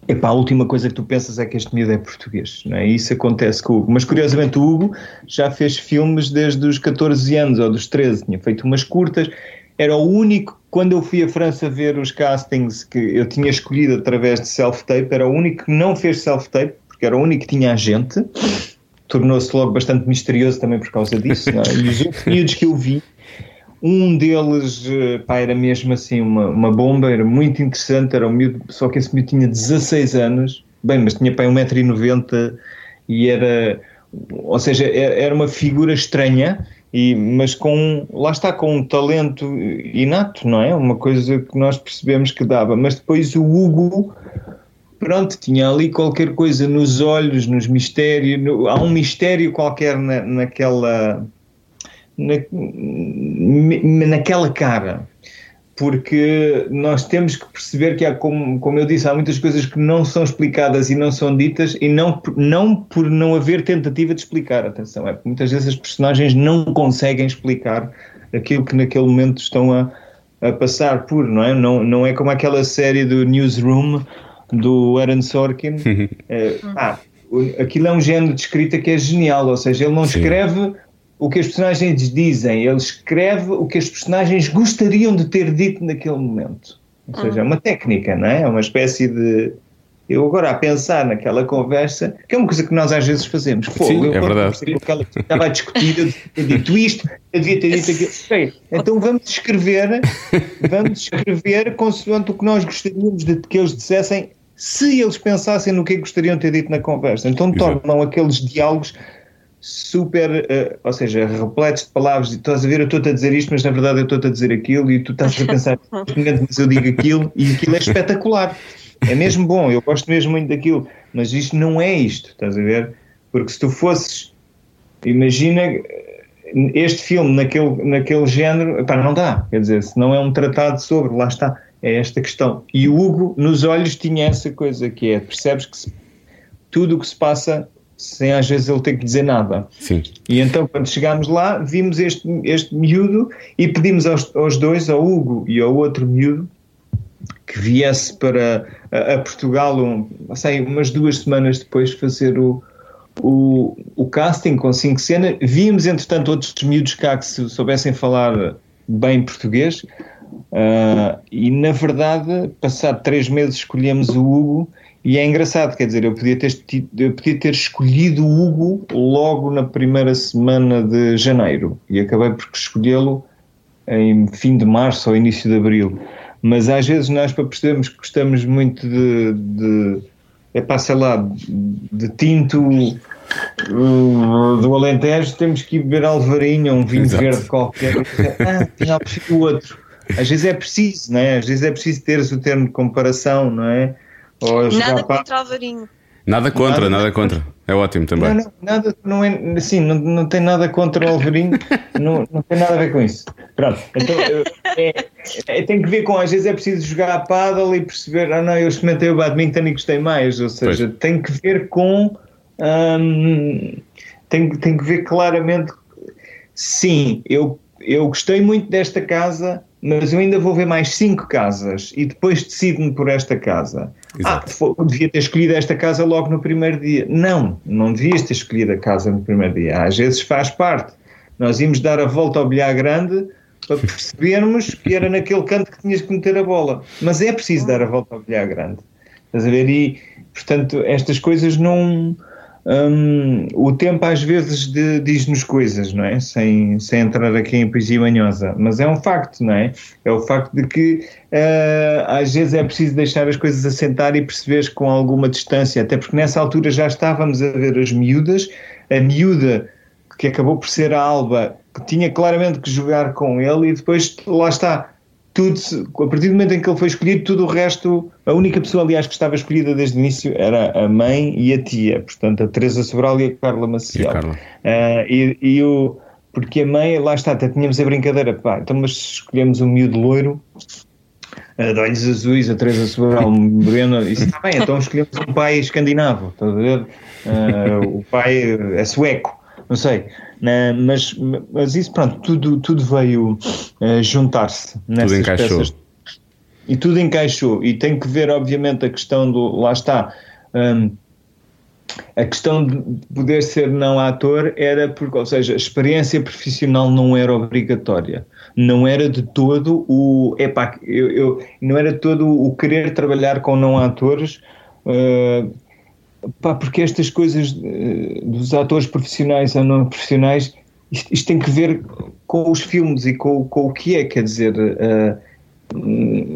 Epá, a última coisa que tu pensas é que este miúdo é português, não é? Isso acontece com o Hugo. Mas curiosamente o Hugo já fez filmes desde os 14 anos ou dos 13, tinha feito umas curtas. Era o único, quando eu fui à França ver os castings que eu tinha escolhido através de self-tape, era o único que não fez self-tape, porque era o único que tinha agente. Tornou-se logo bastante misterioso também por causa disso. é? E os outros miúdos que eu vi, um deles, eh, pá, era mesmo assim uma, uma bomba, era muito interessante, era um miúdo, só que esse miúdo tinha 16 anos, bem, mas tinha pá, 1,90m e era, ou seja, era uma figura estranha, e, mas com, lá está, com um talento inato, não é? Uma coisa que nós percebemos que dava, mas depois o Hugo, pronto, tinha ali qualquer coisa nos olhos, nos mistérios, no- há um mistério qualquer na, naquela na, na- naquela cara. Porque nós temos que perceber que há, como, como eu disse, há muitas coisas que não são explicadas e não são ditas, e não, não por não haver tentativa de explicar. Atenção, é porque muitas vezes as personagens não conseguem explicar aquilo que naquele momento estão a, a passar por, não é? Não, não é como aquela série do Newsroom do Aaron Sorkin. É, o- aquilo é um género de escrita que é genial, ou seja, ele não Sim. escreve o que as personagens dizem, ele escreve o que as personagens gostariam de ter dito naquele momento. Ou seja, é uma técnica, não é? É uma espécie de. Eu agora a pensar naquela conversa, que é uma coisa que nós às vezes fazemos. Pô, Sim, eu é verdade. percebi que estava a discutir, eu devia ter dito isto, eu devia ter dito aquilo. Então vamos escrever, vamos escrever consoante o que nós gostaríamos de que eles dissessem se eles pensassem no que gostariam de ter dito na conversa. Então Exato. tornam aqueles diálogos super, eh, ou seja, repletos de palavras, e estás a ver, eu estou-te a dizer isto, mas na verdade eu estou-te a dizer aquilo, e tu estás a pensar, mas eu digo aquilo, e aquilo é espetacular. É mesmo bom, eu gosto mesmo muito daquilo, mas isto não é isto, estás a ver? Porque se tu fosses, imagina eh, este filme naquele, naquele género, epá, não dá, quer dizer, se não é um tratado sobre, lá está, é esta questão. E o Hugo, nos olhos, tinha essa coisa que é, percebes que se- tudo o que se passa, sem às vezes ele ter que dizer nada. Sim. E então, quando chegámos lá, vimos este, este miúdo e pedimos aos, aos dois, ao Hugo e ao outro miúdo, que viesse para a, a Portugal, um, sei, umas duas semanas depois, fazer o, o, o casting com cinco cenas. Vimos, entretanto, outros miúdos cá que se soubessem falar bem português. Ah, e na verdade, passado três meses, escolhemos o Hugo. E é engraçado, quer dizer, eu podia ter, tido- eu podia ter escolhido o Hugo logo na primeira semana de janeiro e acabei por escolhê-lo em fim de março ou início de abril. Mas às vezes nós, para percebermos que gostamos muito de, de é pá, sei lá, de tinto uh, do Alentejo, temos que ir beber Alvarinho, um vinho Exato. verde qualquer. Ah, afinal o outro. Às vezes é preciso, não é? Às vezes é preciso teres o termo de comparação, não é? Nada para- contra Alvarinho. Nada contra, Nada nada contra. É ótimo também. Não, não, nada, não é assim, não, não tem nada contra o Alvarinho, não, não tem nada a ver com isso. Pronto, então é, é- tem que ver com, às vezes é preciso jogar a paddle e perceber, ah não, eu experimentei o badminton e gostei mais, ou seja, Pois. tem que ver com, hum, tem, tem que ver claramente, sim, eu, eu gostei muito desta casa, mas eu ainda vou ver mais cinco casas e depois decido-me por esta casa. Exato. Ah, devia ter escolhido esta casa logo no primeiro dia. Não, não devias ter escolhido a casa no primeiro dia. Às vezes faz parte. Nós íamos dar a volta ao bilhar grande para percebermos que era naquele canto que tinhas que meter a bola. Mas é preciso dar a volta ao bilhar grande. Estás a ver? E, portanto, estas coisas não. Hum, o tempo às vezes diz-nos coisas, não é? Sem, sem entrar aqui em poesia manhosa. Mas é um facto, não é? É o facto de que ah, às vezes é preciso deixar as coisas assentar e perceberes com alguma distância. Até porque nessa altura já estávamos a ver as miúdas. A miúda que acabou por ser a Alba, que tinha claramente que jogar com ele, e depois lá está. Tudo, a partir do momento em que ele foi escolhido, tudo o resto, a única pessoa, aliás, que estava escolhida desde o início era a mãe e a tia, portanto, a Teresa Sobral e a Carla Maciel. E a Carla. Ah, e, e o, porque a mãe, lá está, até tínhamos a brincadeira, pá, então, mas escolhemos um miúdo loiro, ah, de olhos azuis, a Teresa Sobral morena, isso está bem, então escolhemos um pai escandinavo, estás a ver? Ah, o pai é sueco, não sei. Né, mas, mas isso, pronto, tudo, tudo veio ah, juntar-se nessas encaixou. peças. E tudo encaixou. E tem que ver, obviamente, a questão do. Lá está. hum, a questão de poder ser não ator era porque, ou seja, a experiência profissional não era obrigatória. Não era de todo o. Epá, eu, eu, não era todo o querer trabalhar com não atores. eh, pá, porque estas coisas eh, dos atores profissionais ou não profissionais, isto, isto tem que ver com os filmes e com, com o que é, quer dizer. hum,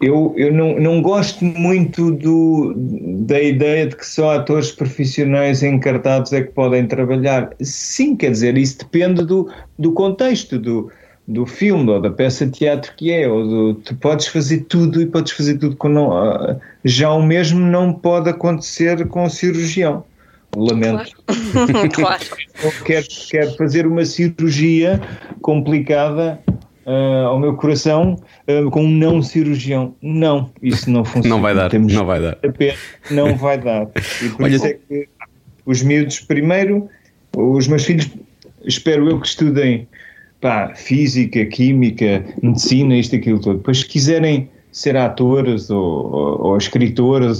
eu, eu não, não gosto muito do, da ideia de que só atores profissionais encartados é que podem trabalhar. Sim, quer dizer, isso depende do, do contexto do, do filme ou da peça de teatro que é. Ou do, tu podes fazer tudo e podes fazer tudo com não. ah, Já o mesmo não pode acontecer com o cirurgião. Lamento. claro. Quer, quer fazer uma cirurgia complicada ah, ao meu coração ah, com um não cirurgião. Não, isso não funciona. Não vai dar, Temos não vai dar. não vai dar. E por Olha- isso é que os miúdos, primeiro, os meus filhos, espero eu que estudem pá, física, química, medicina, isto, aquilo todo. Depois, se quiserem ser atores ou, ou, ou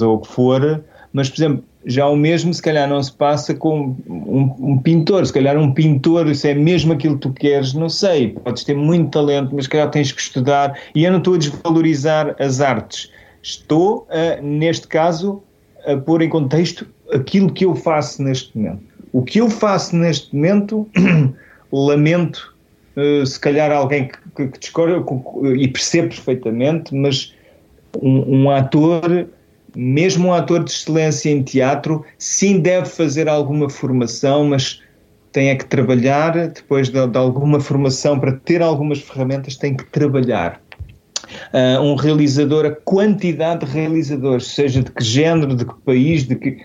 ou o que for, mas, por exemplo, já o mesmo se calhar não se passa com um, um pintor, se calhar um pintor, se é mesmo aquilo que tu queres, não sei, podes ter muito talento, mas se calhar tens que estudar, e eu não estou a desvalorizar as artes, estou, neste caso, a pôr em contexto aquilo que eu faço neste momento. O que eu faço neste momento, lamento, eh, se calhar alguém que, que, que discorda com- e percebe perfeitamente, mas um, um ator, mesmo um ator de excelência em teatro, sim deve fazer alguma formação, mas tem é que trabalhar, depois de, de alguma formação, para ter algumas ferramentas, tem que trabalhar. Ah, um realizador, a quantidade de realizadores, seja de que género, de que país, de que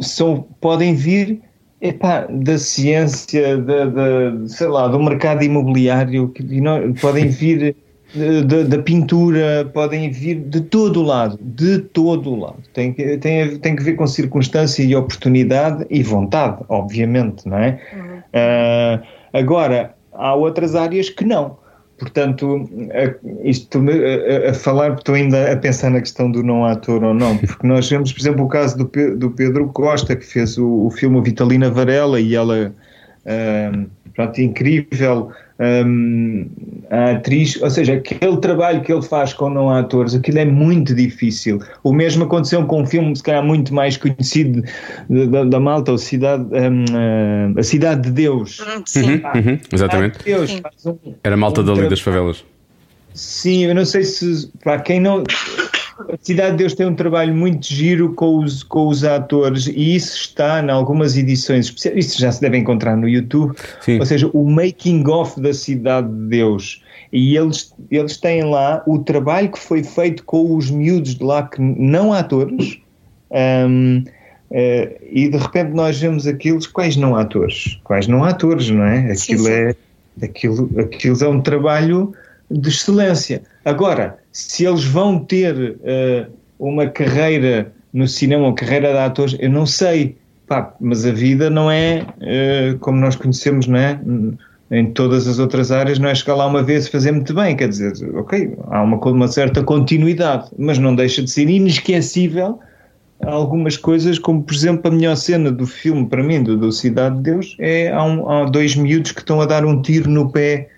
são, podem vir epá, da ciência, da, da- sei lá, do mercado imobiliário, que, não- podem vir da, da pintura, podem vir de todo o lado, de todo o lado. Tem que, tem, tem que ver com circunstância e oportunidade e vontade, obviamente, não é? Ah, agora, há outras áreas que não. Portanto, isto a, a- falar, estou ainda a pensar na questão do não ator ou não, porque nós vemos, por exemplo, o caso do, do Pedro Costa, que fez o, o filme Vitalina Varela e ela, ahm, pronto, incrível, ahm, a atriz, ou seja, aquele trabalho que ele faz com não atores, aquilo é muito difícil. O mesmo aconteceu com um filme, se calhar, muito mais conhecido da, da Malta, o Cidade, ahm, ah, A Cidade de Deus. Sim. Uhum, exatamente. Cidade de Deus, um- Era malta um dali das favelas. Sim, eu não sei se para quem não. A Cidade de Deus tem um trabalho muito giro com os, com os atores e isso está em algumas edições, especiais- isso já se deve encontrar no YouTube, Sim. ou seja, o making of da Cidade de Deus. E eles, eles têm lá o trabalho que foi feito com os miúdos de lá, que não atores, hum, eh, e de repente nós vemos aquilo, quais não atores? Quais não atores, não é? Sim, Aquilo sim. é aquilo, aquilo é um trabalho de excelência. Agora, se eles vão ter eh, uma carreira no cinema, uma carreira de atores, eu não sei, Pá, mas a vida não é eh, como nós conhecemos, não é? em todas as outras áreas não é chegar lá uma vez e fazer muito bem, quer dizer, ok, há uma, uma certa continuidade, mas não deixa de ser inesquecível algumas coisas, como por exemplo a melhor cena do filme para mim, do, do Cidade de Deus, é há, um, há dois miúdos que estão a dar um tiro no pé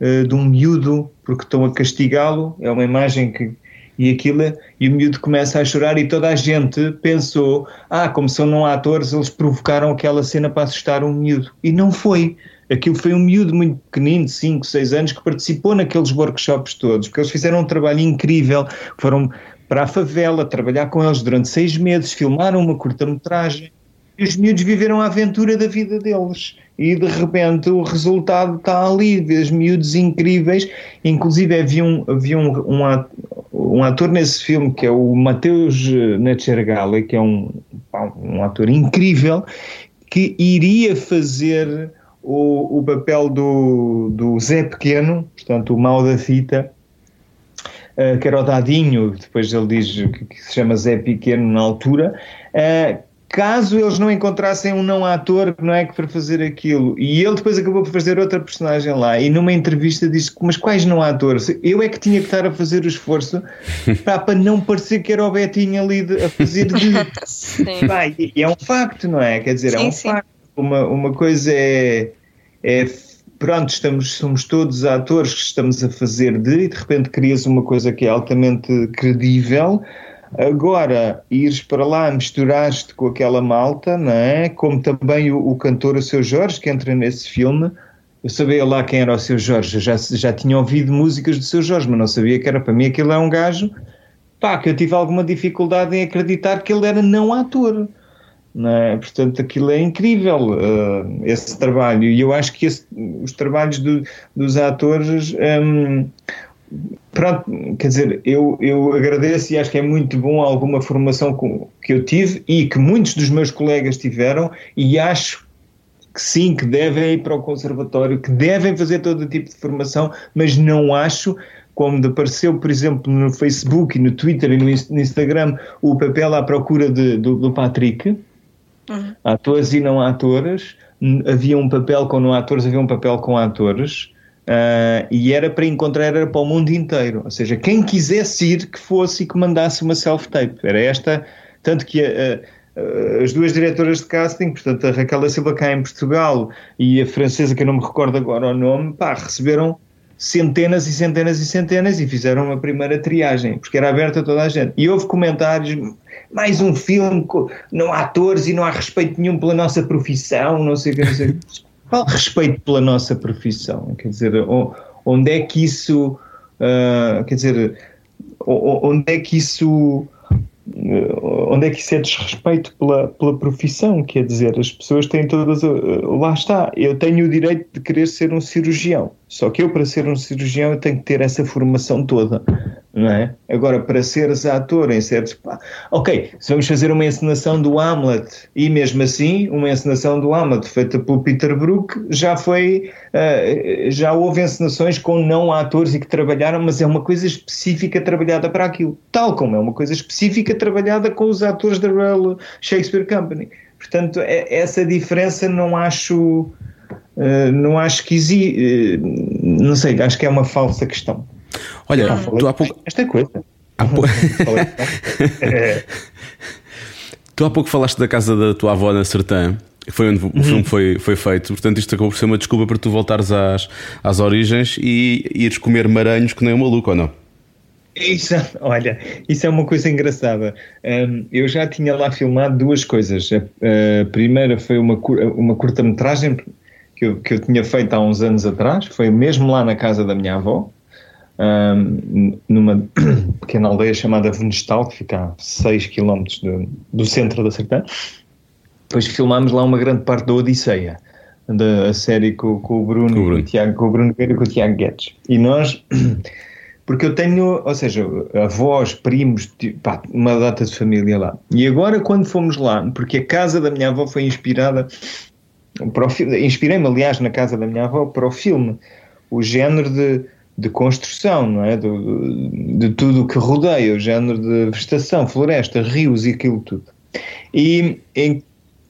uh, de um miúdo porque estão a castigá-lo, é uma imagem que e aquilo, e o miúdo começa a chorar e toda a gente pensou, ah, como são não atores, eles provocaram aquela cena para assustar um miúdo. E não foi. Aquilo foi um miúdo muito pequenino, de 5, 6 anos, que participou naqueles workshops todos, porque eles fizeram um trabalho incrível, foram para a favela trabalhar com eles durante seis meses, filmaram uma curta-metragem, e os miúdos viveram a aventura da vida deles. E de repente o resultado está ali, vês miúdos incríveis, inclusive havia um, havia um, um, ator nesse filme que é o Mateus Netchergale, que é um, um ator incrível, que iria fazer o, o papel do, do Zé Pequeno, portanto o mal da fita, uh, que era o Dadinho, depois ele diz que, que se chama Zé Pequeno na altura, uh, caso eles não encontrassem um não ator não é que para fazer aquilo. E ele depois acabou por fazer outra personagem lá e numa entrevista disse mas quais não atores? Eu é que tinha que estar a fazer o esforço para, para não parecer que era o Betinho ali de, a fazer de Vai, e é um facto não é? Quer dizer sim, é um sim. facto. Uma, uma coisa é, é pronto estamos somos todos atores que estamos a fazer de e de repente crias uma coisa que é altamente credível Agora, ires para lá, misturaste com aquela malta, não é? Como também o, o cantor, o seu Jorge, que entra nesse filme. Eu sabia lá quem era o seu Jorge, eu já, já tinha ouvido músicas do seu Jorge, mas não sabia que era para mim. Aquilo é um gajo, pá, que eu tive alguma dificuldade em acreditar que ele era não ator. Não é? Portanto, aquilo é incrível, uh, esse trabalho. E eu acho que esse, os trabalhos do, dos atores. Um, Pronto, quer dizer, eu, eu agradeço e acho que é muito bom alguma formação que eu tive e que muitos dos meus colegas tiveram e acho que sim, que devem ir para o conservatório, que devem fazer todo tipo de formação, mas não acho, como apareceu, por exemplo, no Facebook e no Twitter e no Instagram, o papel à procura de, do, do Patrick, uhum. atores e não atores, havia um papel com não atores, havia um papel com atores, Uh, e era para encontrar, era para o mundo inteiro. Ou seja, quem quisesse ir, que fosse e que mandasse uma self-tape. Era esta, tanto que uh, as duas diretoras de casting, portanto a Raquel da Silva cá em Portugal e a francesa, que eu não me recordo agora o nome, pá, receberam centenas e centenas e centenas e fizeram uma primeira triagem, porque era aberta a toda a gente. E houve comentários, mais um filme, não há atores e não há respeito nenhum pela nossa profissão, não sei o que, não sei o que. Qual respeito pela nossa profissão? Quer dizer, onde é que isso. Uh, quer dizer, onde é que isso. Onde é que isso é desrespeito pela, pela profissão? Quer dizer, as pessoas têm todas. Lá está, eu tenho o direito de querer ser um cirurgião. Só que eu, para ser um cirurgião, eu tenho que ter essa formação toda não é? Agora, para seres ator em certos. Ok, se vamos fazer uma encenação do Hamlet, e mesmo assim, uma encenação do Hamlet feita pelo Peter Brook, já foi. Uh, já houve encenações com não atores e que trabalharam, mas é uma coisa específica trabalhada para aquilo. Tal como é uma coisa específica trabalhada com os atores da Royal Shakespeare Company. Portanto, é, essa diferença não acho. Uh, não acho que existe. Uh, não sei, acho que é uma falsa questão. Olha, ah, tu há pouco. Esta coisa. Há pou... tu há pouco falaste da casa da tua avó na Sertã. Foi onde o filme foi, foi feito, portanto, isto acabou por ser uma desculpa para tu voltares às, às origens e ires comer maranhos que nem um maluco, ou não? Isso, olha, isso é uma coisa engraçada. Eu já tinha lá filmado duas coisas. A, a primeira foi uma, uma curta-metragem que eu, que eu tinha feito há uns anos atrás, foi mesmo lá na casa da minha avó, um, numa pequena aldeia chamada Venestal, que fica a 6 km do, do centro da Sertã. Depois filmámos lá uma grande parte da Odisseia, da série com, com o Bruno, com o Bruno. Tiago, com o Bruno e com o Tiago Guedes. E nós, porque eu tenho, ou seja, avós, primos, pá, uma data de família lá. E agora, quando fomos lá, porque a casa da minha avó foi inspirada, inspirei-me, aliás, na casa da minha avó para o filme, o género de de construção, não é? Do, de tudo o que rodeia, o género de vegetação, floresta, rios e aquilo tudo. E em,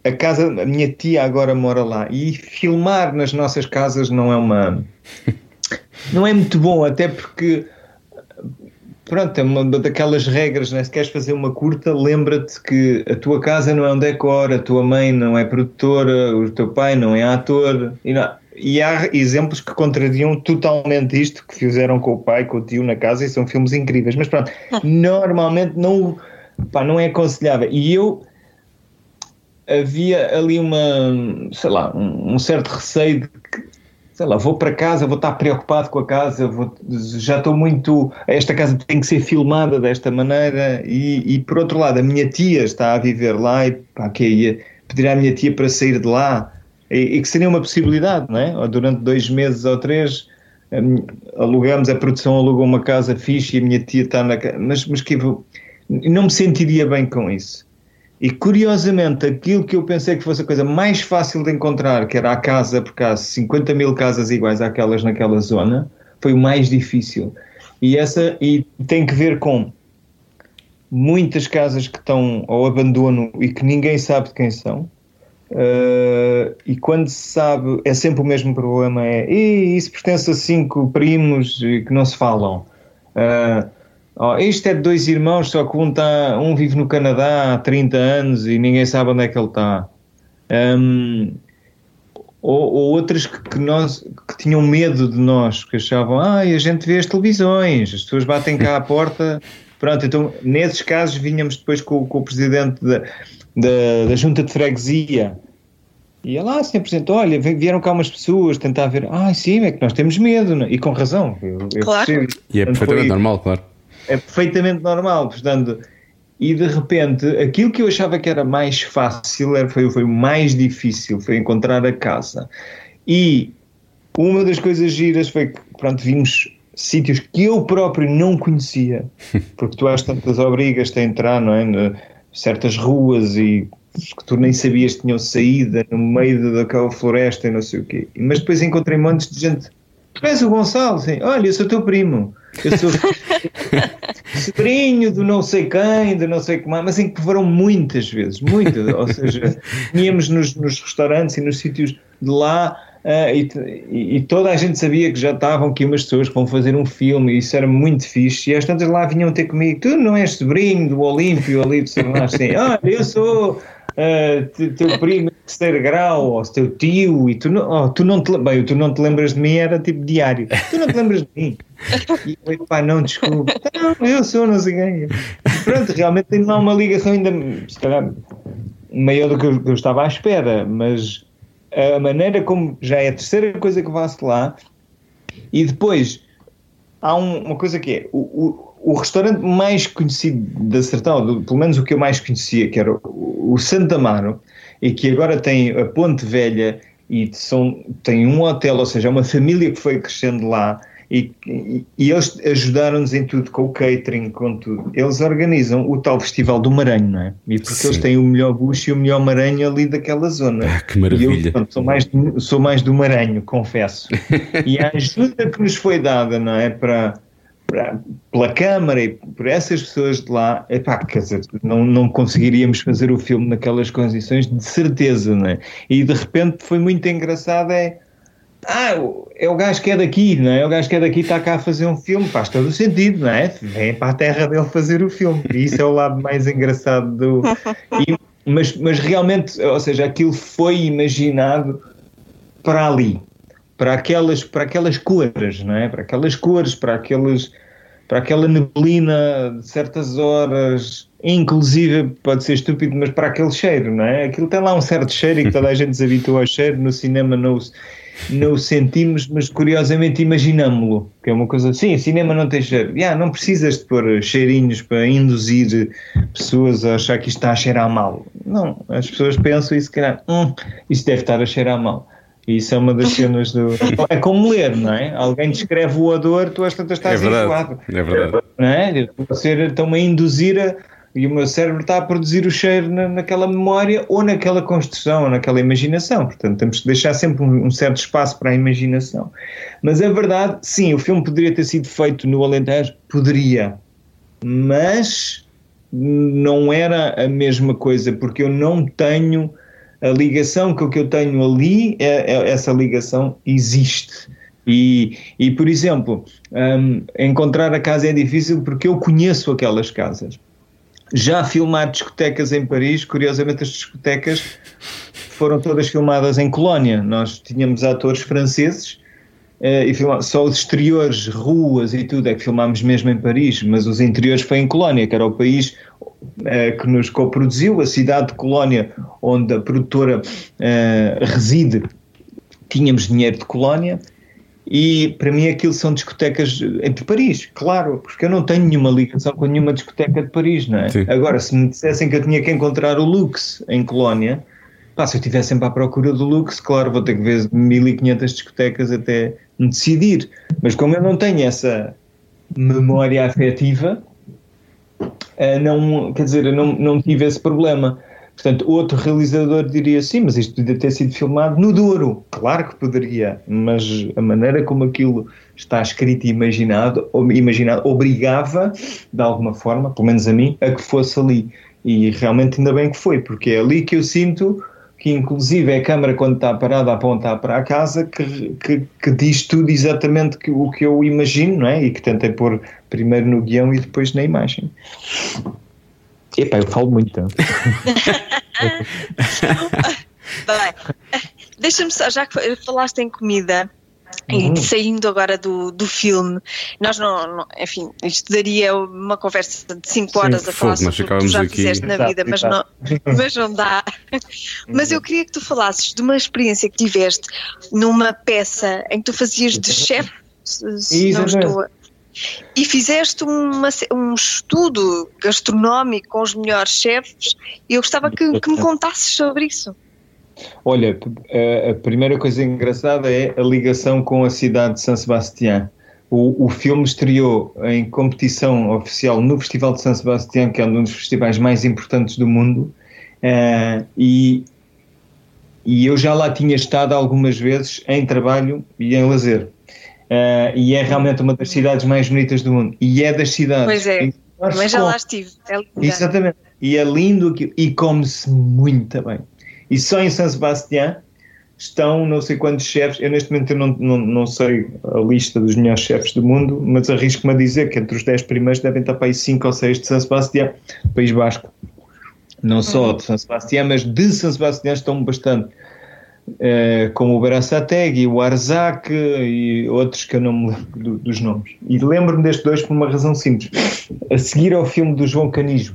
a casa, a minha tia agora mora lá e filmar nas nossas casas não é uma. não é muito bom, até porque. Pronto, é uma daquelas regras, né? se queres fazer uma curta, lembra-te que a tua casa não é um decor, a tua mãe não é produtora, o teu pai não é ator. E, não, e há exemplos que contrariam totalmente isto que fizeram com o pai, com o tio na casa, e são filmes incríveis. Mas pronto, normalmente não, pá, não é aconselhável. E eu havia ali uma, sei lá, um, um certo receio de que, sei lá, vou para casa, vou estar preocupado com a casa, vou, já estou muito, esta casa tem que ser filmada desta maneira e, e por outro lado a minha tia está a viver lá e pá, que ia pedir à minha tia para sair de lá e, e que seria uma possibilidade, não é? Ou durante dois meses ou três um, alugamos, a produção alugou uma casa fixe e a minha tia está na mas, mas que eu não me sentiria bem com isso. E curiosamente, aquilo que eu pensei que fosse a coisa mais fácil de encontrar, que era a casa, porque há 50 mil casas iguais àquelas naquela zona, foi o mais difícil. E essa e tem que ver com muitas casas que estão ao abandono e que ninguém sabe de quem são. Uh, e quando se sabe, é sempre o mesmo problema: é isso pertence a cinco primos que não se falam. Uh, Oh, isto é de dois irmãos, só que um, tá, um vive no Canadá há 30 anos e ninguém sabe onde é que ele está. Um, ou, ou, outras que, que, nós, que tinham medo de nós, que achavam, ah, a gente vê as televisões, as pessoas batem cá à porta. Pronto, então nesses casos vinhamos depois com, com o presidente da, da, da, junta de freguesia. E ele, ah, senhor presidente, olha, vieram cá umas pessoas tentar ver, ah, sim, é que nós temos medo, né? e com razão. Eu, eu claro. Percebo. E é perfeitamente foi, normal, claro é perfeitamente normal, portanto, e de repente aquilo que eu achava que era mais fácil era, foi, foi o mais difícil, foi encontrar a casa. E uma das coisas giras foi que, pronto, vimos sítios que eu próprio não conhecia, porque tu às tantas obrigas a entrar, não é? certas ruas e que tu nem sabias que tinham saída no meio daquela floresta e não sei o quê. Mas depois encontrei montes de gente. Tu és o Gonçalo, sim. Olha, eu sou teu primo. Eu sou sobrinho do não sei quem, do não sei como, mas em que foram muitas vezes, muitas. Ou seja, íamos nos, nos restaurantes e nos sítios de lá Uh, e, e, toda a gente sabia que já estavam aqui umas pessoas que vão fazer um filme e isso era muito fixe. E às tantas lá vinham ter comigo: Tu não és sobrinho do Olímpio ali de Sernar, assim, olha, eu sou uh, teu primo terceiro grau, ou teu tio, e tu não, oh, tu não te, bem, tu não te lembras de mim, era tipo diário, tu não te lembras de mim. E eu, pá, não, desculpa, não, eu sou, não sei quem. Pronto, realmente tem lá uma ligação ainda, se calhar, maior do que eu, que eu estava à espera, mas a maneira como já é a terceira coisa que faço lá, e depois há um, uma coisa que é o, o o restaurante mais conhecido da Sertão, pelo menos o que eu mais conhecia, que era o, o Santa Amaro, e que agora tem a Ponte Velha e são, tem um hotel, ou seja, é uma família que foi crescendo lá e, e, e eles ajudaram-nos em tudo, com o catering, com tudo. Eles organizam o tal Festival do Maranhão, não é? E porque Sim. eles têm o melhor bucho e o melhor maranho ali daquela zona. Ah, que maravilha! E eu, sou, mais, sou mais do Maranhão, confesso. e a ajuda que nos foi dada, não é? Para pela Câmara e por essas pessoas de lá, epá, quer dizer, não, não conseguiríamos fazer o filme naquelas condições, de certeza, não é? E de repente foi muito engraçado, é. Ah, é o gajo que é daqui, não é? O gajo que é daqui está cá a fazer um filme, faz todo o sentido, não é? Vem para a terra dele fazer o filme. E isso é o lado mais engraçado do. E, mas, mas realmente, ou seja, aquilo foi imaginado para ali, para aquelas, para aquelas cores, não é? Para aquelas cores, para aqueles, para aquela neblina de certas horas, inclusive pode ser estúpido, mas para aquele cheiro, não é? Aquilo tem lá um certo cheiro e que toda a gente se habitua ao cheiro, no cinema não, não o sentimos, mas curiosamente imaginamos-lo, que é uma coisa assim, cinema não tem cheiro. Yeah, não precisas de pôr cheirinhos para induzir pessoas a achar que isto está a cheirar mal. Não, as pessoas pensam isso, que hum, isso deve estar a cheirar mal. Isso é uma das cenas do. É como ler, não é? Alguém descreve o odor, tu às tantas estás é verdade, É verdade. Não é? Estão-me a induzir a, e o meu cérebro está a produzir o cheiro na, naquela memória ou naquela construção, ou naquela imaginação. Portanto, temos que deixar sempre um, um, certo espaço para a imaginação. Mas a verdade, sim, o filme poderia ter sido feito no Alentejo? Poderia. Mas não era a mesma coisa, porque eu não tenho a ligação que, eu tenho ali, é, é- essa ligação existe. E, e por exemplo, hum, encontrar a casa é difícil porque eu conheço aquelas casas. Já filmar discotecas em Paris, curiosamente as discotecas foram todas filmadas em Colónia. Nós tínhamos atores franceses eh, e filma- só os exteriores, ruas e tudo é que filmámos mesmo em Paris, mas os interiores foi em Colónia, que era o país que nos coproduziu, a cidade de Colónia, onde a produtora eh, reside, tínhamos dinheiro de Colónia. E para mim aquilo são discotecas de Paris, claro, porque eu não tenho nenhuma ligação com nenhuma discoteca de Paris, não é? Sim. Agora, se me dissessem que eu tinha que encontrar o Lux em Colónia, pá, se eu estivesse sempre à procura do Lux, claro, vou ter que ver 1500 discotecas até me decidir. Mas como eu não tenho essa memória afetiva, eh, não, quer dizer, não, não tive esse problema. Portanto, outro realizador diria sim, mas isto podia ter sido filmado no Douro. Claro que poderia, mas a maneira como aquilo está escrito e imaginado, imaginado obrigava, de alguma forma, pelo menos a mim, a que fosse ali. E realmente ainda bem que foi, porque é ali que eu sinto que inclusive é a câmara quando está parada a apontar para a casa que, que, que diz tudo exatamente que, o que eu imagino, não é? E que tentei pôr primeiro no guião e depois na imagem. Epá, eu falo muito. então. Bem, deixa-me só, já que falaste em comida. Uhum. E saindo agora do, do filme, nós não, não- enfim, isto daria uma conversa de 5 horas a falar sobre o que tu já aqui- fizeste na Exato, vida, mas exato. não, mas não dá. Mas eu queria que tu falasses de uma experiência que tiveste numa peça em que tu fazias de chefe, se, não estou a- e fizeste uma um estudo gastronómico com os melhores chefes e eu gostava que, que me contasses sobre isso. Olha, a, primeira coisa engraçada é a ligação com a cidade de San Sebastián. O, o filme estreou em competição oficial no Festival de San Sebastián, que é um dos festivais mais importantes do mundo, eh, e, e eu já lá tinha estado algumas vezes em trabalho e em lazer. Eh, e é realmente uma das cidades mais bonitas do mundo. E é das cidades. Pois é, Mas já lá estive. É. Exatamente. E é lindo aquilo. E come-se muito bem. E só em San Sebastián estão não sei quantos chefes. Eu neste momento eu não, não, não sei a lista dos melhores chefes do mundo, mas arrisco-me a dizer que entre os 10 primeiros devem estar para aí 5 ou 6 de San Sebastián, País Basco. Não só de San Sebastián, mas de San Sebastián estão bastante. Eh, como o Berasategui, o Arzac e outros que eu não me lembro do- dos nomes. E lembro-me destes dois por uma razão simples. A seguir ao filme do João Canijo,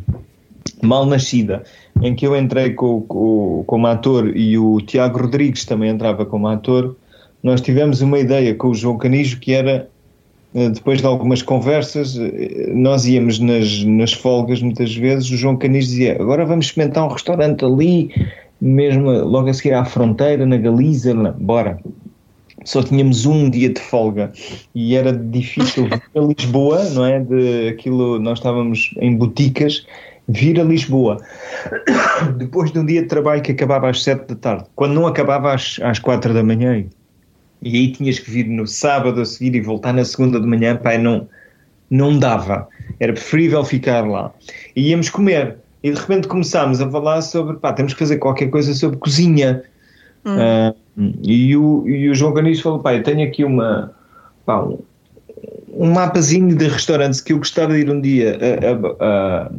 Mal Nascida, em que eu entrei com, com, como ator e o Tiago Rodrigues também entrava como ator, nós tivemos uma ideia com o João Canijo que era, eh, depois de algumas conversas, eh, nós íamos nas, nas folgas muitas vezes, o João Canijo dizia, agora vamos experimentar um restaurante ali, mesmo logo a seguir à fronteira, na Galiza, lá. bora. Só tínhamos um dia de folga e era difícil a Lisboa, não é? De aquilo, nós estávamos em boticas, vir a Lisboa depois de um dia de trabalho que acabava às 7 da tarde, quando não acabava às, às 4 da manhã. E aí tinhas que vir no sábado a seguir e voltar na segunda de manhã, pai, não, não dava. Era preferível ficar lá. E íamos comer. E de repente começámos a falar sobre, pá, temos que fazer qualquer coisa sobre cozinha. Ah, e, o, e o João Canijo falou, pá, eu tenho aqui uma, pá, um, um mapazinho de restaurantes que eu gostava de ir um dia a, a, a,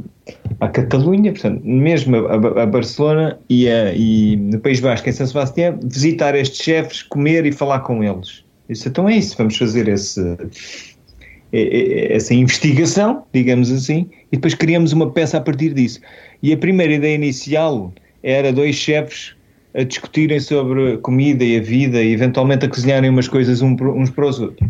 a Catalunha, portanto, mesmo a, a- a Barcelona e, a, e no País Basco, em São Sebastião, visitar estes chefes, comer e falar com eles. Então é isso, vamos fazer esse, essa investigação, digamos assim, e depois criamos uma peça a partir disso. E a primeira ideia inicial era dois chefes a discutirem sobre comida e a vida e eventualmente a cozinharem umas coisas uns para os outros.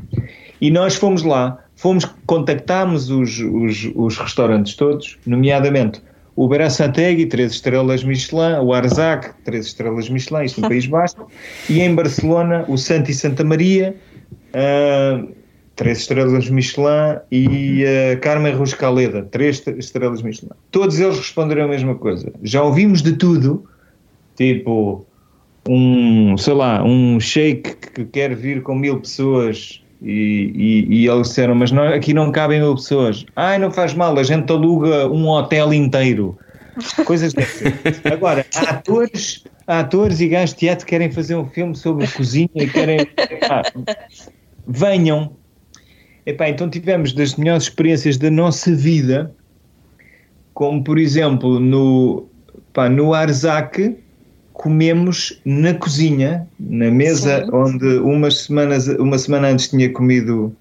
E nós fomos lá, fomos, contactámos os, os, os restaurantes todos, nomeadamente o Berasategui, três estrelas Michelin, o Arzac, três estrelas Michelin, isto no País Basco, e em Barcelona o Santi Santa Maria, ah, três estrelas Michelin, e a Carmen Ruscaleda, três est- estrelas Michelin. Todos eles responderam a mesma coisa. Já ouvimos de tudo, tipo um, sei lá, um shake que quer vir com mil pessoas e, e, e eles disseram, mas aqui não cabem mil pessoas. Ai, não faz mal, a gente aluga um hotel inteiro. Coisas dessas. Agora, há atores, atores e gajos de teatro que querem fazer um filme sobre cozinha e querem. Epá, venham. Epá, então tivemos das melhores experiências da nossa vida, como por exemplo no, pá, no Arzac, comemos na cozinha, na mesa Sim. onde umas semanas, uma semana antes tinha comido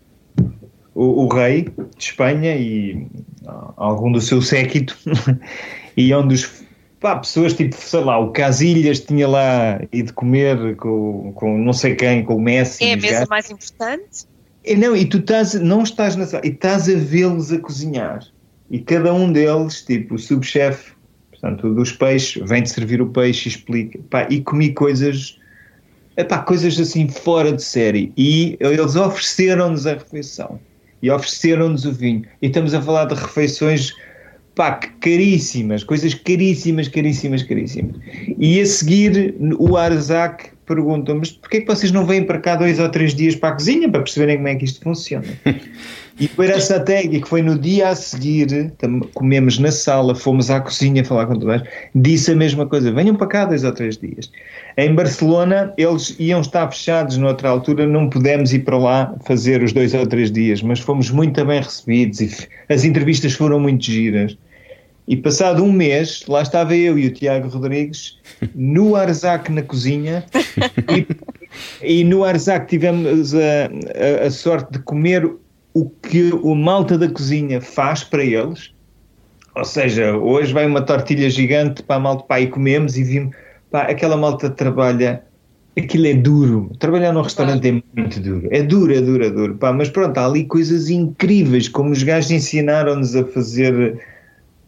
o, o rei de Espanha e ah, algum do seu séquito, e onde os pá, pessoas tipo, sei lá, o Casilhas tinha lá ido comer com, com não sei quem, com o Messi. É a mesa gajos. mais importante? E Não, e tu estás, não estás na sala, e estás a vê-los a cozinhar. E cada um deles, tipo, o subchefe, portanto, dos peixes, vem-te servir o peixe e explica. Pá, e comi coisas, epá, coisas assim fora de série. E eles ofereceram-nos a refeição. E ofereceram-nos o vinho. E estamos a falar de refeições, pá, caríssimas, coisas caríssimas, caríssimas, caríssimas. E a seguir, o Arzac pergunta mas porquê que vocês não vêm para cá dois ou três dias para a cozinha para perceberem como é que isto funciona? E o Erasategui, que foi no dia a seguir, comemos na sala, fomos à cozinha falar com todos, disse a mesma coisa: venham para cá dois ou três dias. Em Barcelona, eles iam estar fechados noutra altura, não pudemos ir para lá fazer os dois ou três dias, mas fomos muito bem recebidos e as entrevistas foram muito giras. E passado um mês, lá estava eu e o Tiago Rodrigues no Arzac na cozinha e, e no Arzac tivemos a, a- a sorte de comer o que o malta da cozinha faz para eles. Ou seja, hoje vai uma tortilha gigante para a malta pá, e comemos e vimos, pá, aquela malta trabalha, aquilo é duro. Trabalhar num restaurante é muito duro. É duro, é duro, é duro. Pá, mas pronto, há ali coisas incríveis, como os gajos ensinaram-nos a fazer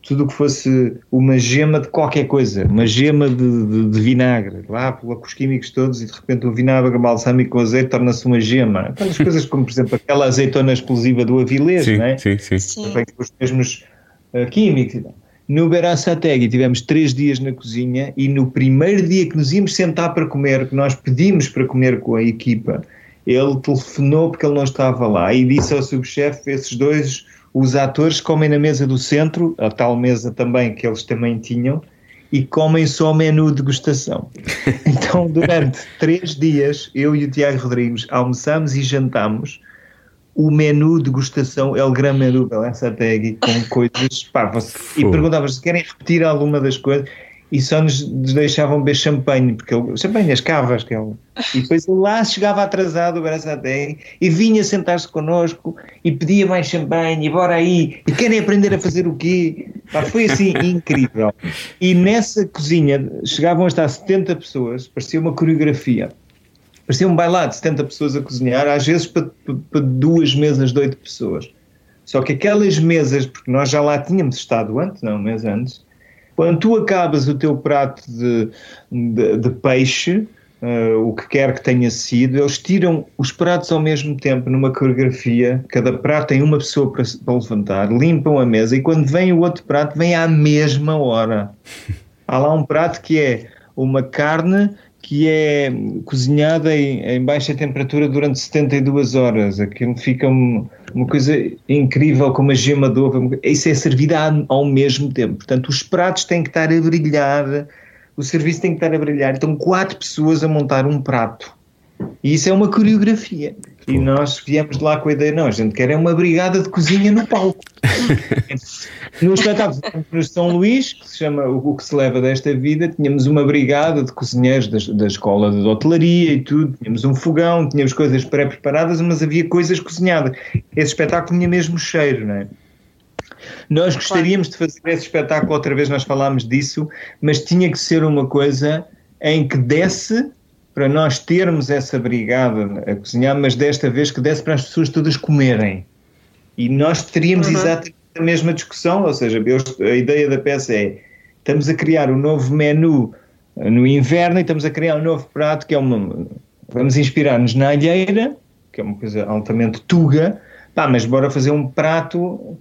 tudo o que fosse uma gema de qualquer coisa, uma gema de, de- de vinagre, lá pula com os químicos todos e de repente o vinagre balsâmico com azeite torna-se uma gema. Aquelas coisas como, por exemplo, aquela azeitona explosiva do Avilés, Sim, não é? sim, sim. Sim. Também com os mesmos eh, químicos. e tal. No Beraçategui tivemos três dias na cozinha e no primeiro dia que nos íamos sentar para comer, que nós pedimos para comer com a equipa, ele telefonou porque ele não estava lá e disse ao subchefe, esses dois, os atores comem na mesa do centro, a tal mesa também que eles também tinham, e comem só menu de degustação. Então, durante três dias, eu e o Tiago Rodrigues almoçamos e jantamos o menu de degustação, é o gran menu Belasategui, com coisas, pá, você, e Fogo. perguntava se querem repetir alguma das coisas, e só nos deixavam beber champanhe, porque ele, champanhe, as cavas, que ele, e depois ele lá chegava atrasado, o Belasategui, e vinha sentar-se connosco, e pedia mais champanhe, e bora aí, e querem aprender a fazer o quê? Pá, foi assim incrível. E nessa cozinha chegavam a estar 70 pessoas, parecia uma coreografia. Parecia um bailado, 70 pessoas a cozinhar, às vezes para, para- para duas mesas de oito pessoas. Só que aquelas mesas, porque nós já lá tínhamos estado antes, não, um mês antes, quando tu acabas o teu prato de, de, de peixe, eh, o que quer que tenha sido, eles tiram os pratos ao mesmo tempo numa coreografia, cada prato tem uma pessoa para, para levantar, limpam a mesa e quando vem o outro prato, vem à mesma hora. Há lá um prato que é uma carne que é cozinhada em, em baixa temperatura durante 72 horas. Aquilo fica um- uma coisa incrível, com uma gema de ovo. Isso é servido a- ao mesmo tempo. Portanto, os pratos têm que estar a brilhar, o serviço tem que estar a brilhar. Então, quatro pessoas a montar um prato. E isso é uma coreografia. E nós viemos de lá com a ideia, não, a gente quer é uma brigada de cozinha no palco. no espetáculo no São Luís, que se chama O que se leva desta vida, tínhamos uma brigada de cozinheiros da, da escola de hotelaria e tudo, tínhamos um fogão, tínhamos coisas pré-preparadas, mas havia coisas cozinhadas. Esse espetáculo tinha mesmo cheiro, não é? Nós gostaríamos de fazer esse espetáculo outra vez, nós falámos disso, mas tinha que ser uma coisa em que desse para nós termos essa brigada a cozinhar, mas desta vez que desse para as pessoas todas comerem. E nós teríamos exatamente a mesma discussão, ou seja, eu- a ideia da peça é estamos a criar um novo menu eh, no inverno e estamos a criar um novo prato que é uma. Vamos inspirar-nos na alheira, que é uma coisa altamente tuga, pá, mas bora fazer um prato,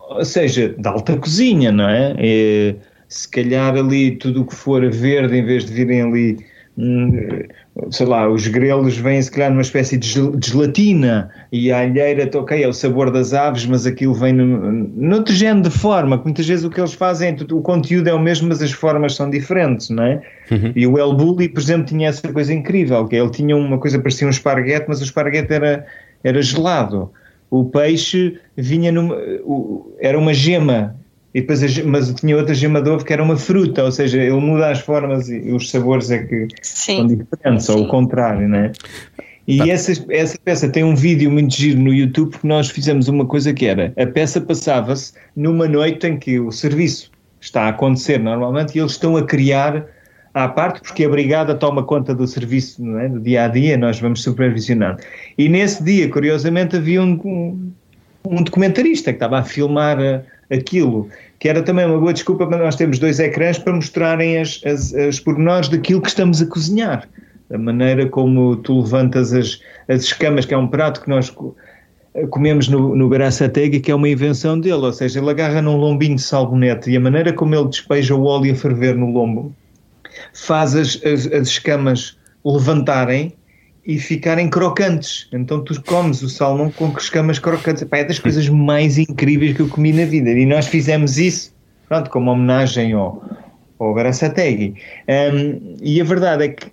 ou seja, de alta cozinha, não é? É, se calhar ali tudo o que for verde, em vez de virem ali sei lá, os grelos vêm se calhar numa espécie de gel- de gelatina e a alheira, ok, é o sabor das aves, mas aquilo vem no, noutro género de forma, que muitas vezes o que eles fazem, é o conteúdo é o mesmo, mas as formas são diferentes, não é? E o El Bulli, por exemplo, tinha essa coisa incrível, que ele tinha uma coisa que parecia um esparguete, mas o esparguete era, era gelado. O peixe vinha numa, era uma gema, e depois mas tinha outra gema de ovo que era uma fruta, ou seja, ele muda as formas e os sabores é que são Sim. diferentes, ou Sim. o contrário, não é? E essa, essa peça tem um vídeo muito giro no YouTube porque nós fizemos uma coisa que era, a peça passava-se numa noite em que o serviço está a acontecer normalmente e eles estão a criar à parte porque a brigada toma conta do serviço não é? do dia a dia, nós vamos supervisionando. E nesse dia, curiosamente, havia um, um, um documentarista que estava a filmar eh, aquilo, que era também uma boa desculpa para nós termos dois ecrãs para mostrarem as, as, as pormenores daquilo que estamos a cozinhar. A maneira como tu levantas as, as escamas, que é um prato que nós co- comemos no, no Beraçatega, que é uma invenção dele, ou seja, ele agarra num lombinho de salmonete e a maneira como ele despeja o óleo a ferver no lombo faz as, as, as escamas levantarem e ficarem crocantes. Então tu comes o salmão com escamas crocantes. Epá, é das coisas mais incríveis que eu comi na vida. E nós fizemos isso, pronto, como homenagem ao, ao Beraçategui. Um, e a verdade é que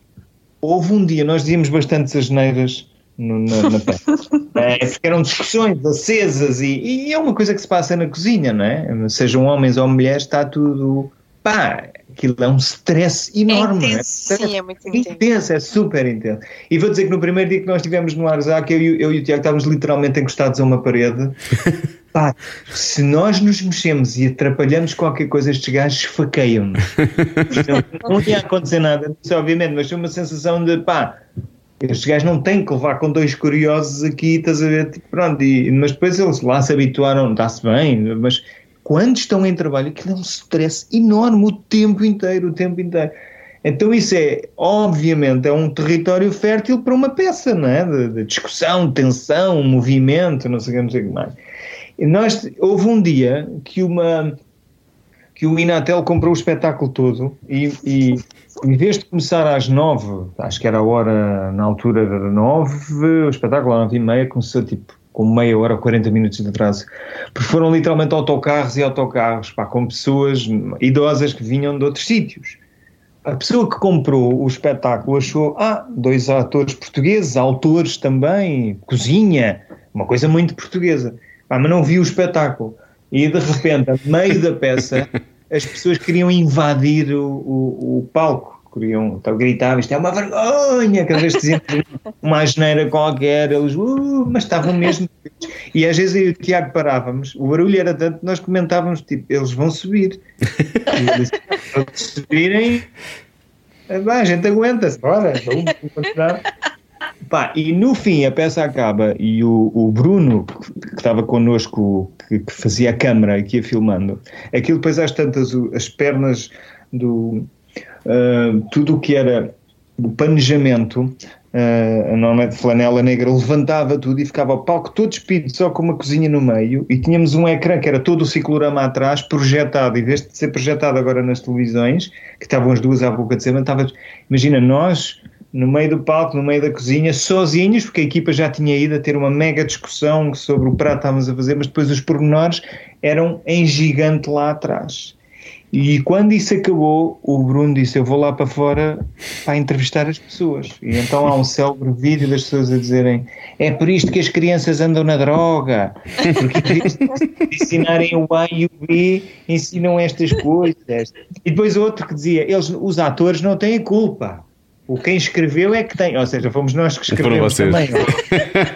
houve um dia, nós dizíamos bastantes asneiras no, na, na. É, porque eram discussões acesas e, e é uma coisa que se passa na cozinha, não é? Sejam homens ou mulheres, está tudo. Pá, aquilo é um stress enorme. É não intenso, sim, é muito intenso. intenso, é super intenso. E vou dizer que no primeiro dia que nós estivemos no Arzac, eu, e- eu e o Tiago estávamos literalmente encostados a uma parede. Pá, se nós nos mexemos e atrapalhamos qualquer coisa, estes gajos esfaqueiam-nos. não, não ia acontecer nada disso, obviamente, mas foi uma sensação de pá. Estes gajos não têm que levar com dois curiosos aqui, estás a ver? Tipo, pronto, e- mas depois eles lá se habituaram, está-se bem, mas quando estão em trabalho, aquilo é um stress enorme o tempo inteiro, o tempo inteiro. Então isso é, obviamente, é um território fértil para uma peça, não é? De, de discussão, tensão, movimento, não sei não sei o que mais. E nós, houve um dia que uma que o Inatel comprou o espetáculo todo e, e em vez de começar às nove, acho que era a hora, na altura era nove, o espetáculo às nove e meia começou tipo com meia hora ou 40 minutos de atraso, porque foram literalmente autocarros e autocarros, pá, com pessoas idosas que vinham de outros sítios. A pessoa que comprou o espetáculo achou, ah, dois atores portugueses, autores também, cozinha, uma coisa muito portuguesa. Ah, mas não viu o espetáculo. E de repente, a meio da peça, as pessoas queriam invadir o, o, o palco. Queriam, então, gritavam, isto é uma vergonha, cada vez que diziam uma asneira qualquer, eles, uh, mas estavam mesmo. E às vezes eu e o Tiago parávamos, o barulho era tanto, nós comentávamos, tipo, eles vão subir. E "Quando subirem, a gente aguenta-se, bora, vamos continuar. Pá, e no fim a peça acaba e o, o Bruno, que, estava connosco, que, que fazia a câmara e que ia filmando, aquilo depois às tantas, as pernas do. Ah, tudo o que era o panejamento, uh, normalmente flanela negra, levantava tudo e ficava o palco todo despido, só com uma cozinha no meio, e tínhamos um ecrã que era todo o ciclorama atrás, projetado, em vez de ser projetado agora nas televisões, que estavam as duas à boca de cima, estava, imagina, nós no meio do palco, no meio da cozinha, sozinhos, porque a equipa já tinha ido a ter uma mega discussão sobre o prato que estávamos a fazer, mas depois os pormenores eram em gigante lá atrás. E quando isso acabou, o Bruno disse: Eu vou lá para fora para entrevistar as pessoas. E então há um célebre vídeo das pessoas a dizerem: É por isto que as crianças andam na droga, porque ensinarem o A e o B, ensinam estas coisas. E depois outro que dizia: eles, Os atores não têm culpa. O quem escreveu é que tem, ou seja, fomos nós que escrevemos também.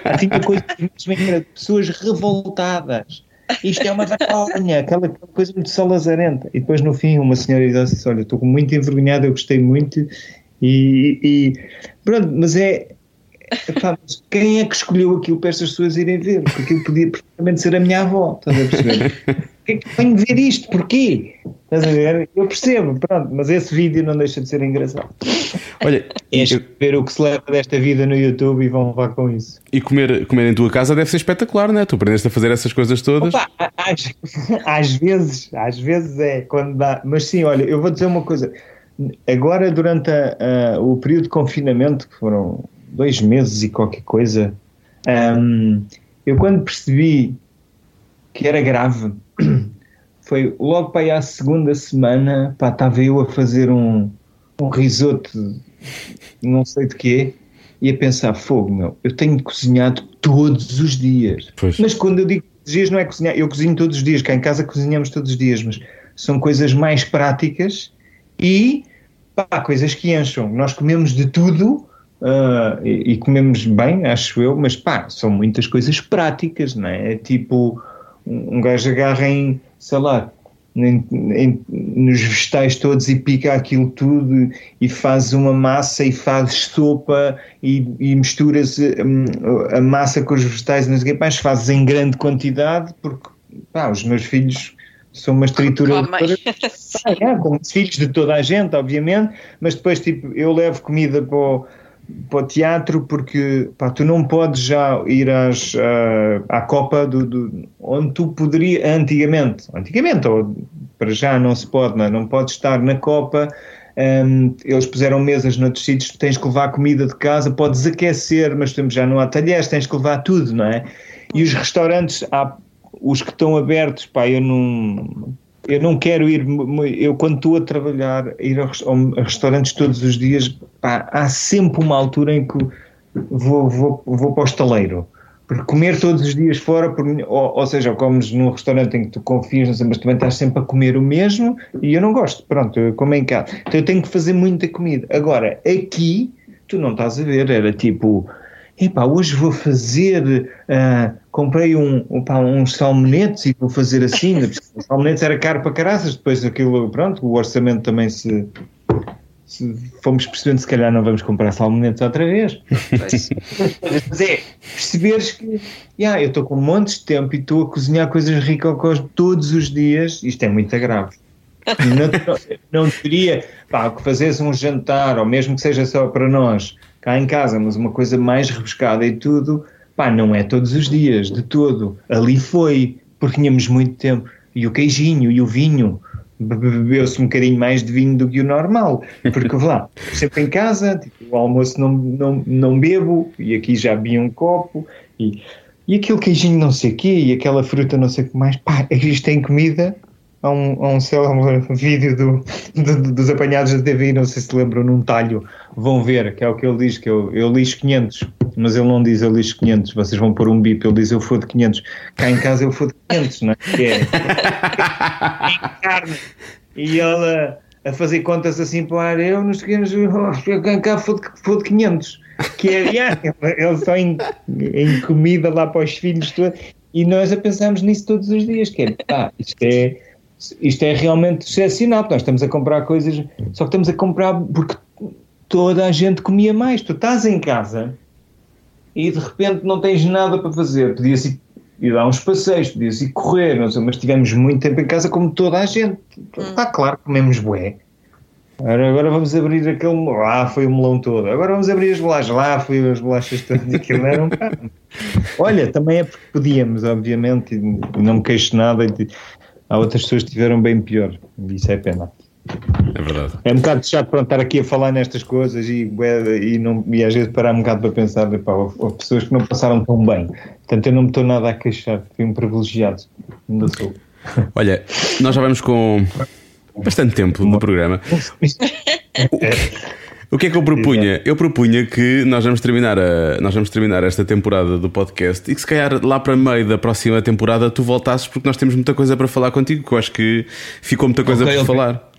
Há tinha coisas de pessoas revoltadas. Isto é uma vergonha, aquela coisa muito salazarenta. E depois no fim uma senhora idosa disse, olha, estou muito envergonhada, eu gostei muito e, e pronto, mas é epá, mas quem é que escolheu aquilo para estas pessoas irem ver? Porque aquilo podia perfeitamente ser a minha avó, estás a perceber? Porquê que venho ver isto? Porquê? Estás a ver? Eu percebo, pronto, mas esse vídeo não deixa de ser engraçado. Olha, É eu- escrever o que se leva desta vida no YouTube e vão levar com isso. e comer, comer em tua casa deve ser espetacular, não é? Tu aprendeste a fazer essas coisas todas. Opa, às, às vezes, às vezes é quando dá, mas sim, olha, eu vou dizer uma coisa. agora durante a- a- o período de confinamento, que foram dois meses e qualquer coisa, hum, eu quando percebi que era grave, foi logo para aí à segunda semana, pá, estava eu a fazer um, um risoto, não sei de quê, e a pensar, fogo, meu, eu tenho cozinhado todos os dias. Pois. Mas quando eu digo todos os dias, não é cozinhar, eu cozinho todos os dias, cá em casa cozinhamos todos os dias, mas são coisas mais práticas e pá, coisas que encham. Nós comemos de tudo ah, e, e comemos bem, acho eu, mas pá, são muitas coisas práticas, não é? É tipo, um gajo agarra em, sei lá, em- em- nos vegetais todos e pica aquilo tudo e faz uma massa e faz sopa e, e misturas hum, a massa com os vegetais e não sei o quê, mas fazes em grande quantidade porque pá, os meus filhos são uma ah, é, como os filhos de toda a gente, obviamente, mas depois, tipo, eu levo comida para o, para o teatro porque, pá, tu não podes já ir às, ah, à Copa do, do- onde tu poderias, antigamente, antigamente, ou para já não se pode, não, é? não podes estar na Copa, hum, eles puseram mesas noutros sítios, tens que levar comida de casa, podes aquecer, mas já não há talheres, tens que levar tudo, não é? E os restaurantes, há os que estão abertos, pá, eu não, eu não quero ir, eu quando estou a trabalhar, ir a, res- a restaurantes todos os dias, pá, há sempre uma altura em que vou, vou, vou para o estaleiro. Porque comer todos os dias fora, por ou, ou seja, comes num restaurante em que tu confias, mas também estás sempre a comer o mesmo e eu não gosto. Pronto, eu como em casa. Então eu tenho que fazer muita comida. Agora, aqui, tu não estás a ver, era tipo, epá, hoje vou fazer, ah, comprei um, um, pá, uns salmonetes e vou fazer assim. Os salmonetes era caro para caraças, depois aquilo, pronto, o orçamento também se, se fomos percebendo, se calhar não vamos comprar salmonetes outra vez. Pois. Mas é, perceberes que yeah, eu estou com montes de tempo e estou a cozinhar coisas ricocós todos os dias, isto é muito grave. Não, não teria pá, que fazeres um jantar, ou mesmo que seja só para nós, cá em casa, mas uma coisa mais rebuscada e tudo, pá, não é todos os dias, de todo. Ali foi, porque tínhamos muito tempo. E o queijinho e o vinho, be- be- bebeu-se um bocadinho mais de vinho do que o normal, porque lá, sempre em casa, tipo, o almoço não, não, não bebo, e aqui já vi um copo, e, e aquele queijinho não sei o quê, e aquela fruta não sei o que mais, pá, isto tem comida, há um, há um vídeo do, do- dos apanhados da TV, não sei se lembram, num talho, vão ver, que é o que ele diz, que eu, eu lixo 500, mas ele não diz eu lixo 500, vocês vão pôr um bip, ele diz eu fodo 500, cá em casa eu fodo 500, não é? Que é carne, e ele a, a fazer contas assim para o ar, eu nos pequenos, eu cá fodo, fodo 500, que é, yeah, ele só em, em comida lá para os filhos todos, e nós a pensamos nisso todos os dias, que é, pá, isto é isto é realmente excepcional, porque nós estamos a comprar coisas, só que estamos a comprar porque toda a gente comia mais. Tu estás em casa e de repente não tens nada para fazer. Podias ir, ir dar uns passeios, podias ir correr, não sei, mas tivemos muito tempo em casa como toda a gente. Está claro que comemos bué. Agora, agora vamos abrir aquele. Lá foi o melão todo. Agora vamos abrir as bolachas. Lá foi as bolachas todas. Aquilo era um. Olha, também é porque podíamos, obviamente, e não me queixo nada. e Há outras pessoas que tiveram bem pior. Isso é pena. É verdade. É um bocado chato pronto, estar aqui a falar nestas coisas e, e, não, e às vezes parar um bocado para pensar, epá, houve, pessoas que não passaram tão bem. Portanto, eu não me estou nada a queixar. Fui um privilegiado. Ainda sou. Olha, nós já vamos com bastante tempo do programa. O que é que eu propunha? Eu propunha que nós vamos terminar a, nós vamos terminar esta temporada do podcast e que se calhar lá para meio da próxima temporada tu voltasses porque nós temos muita coisa para falar contigo, que eu acho que ficou muita coisa Ok, para ok. falar.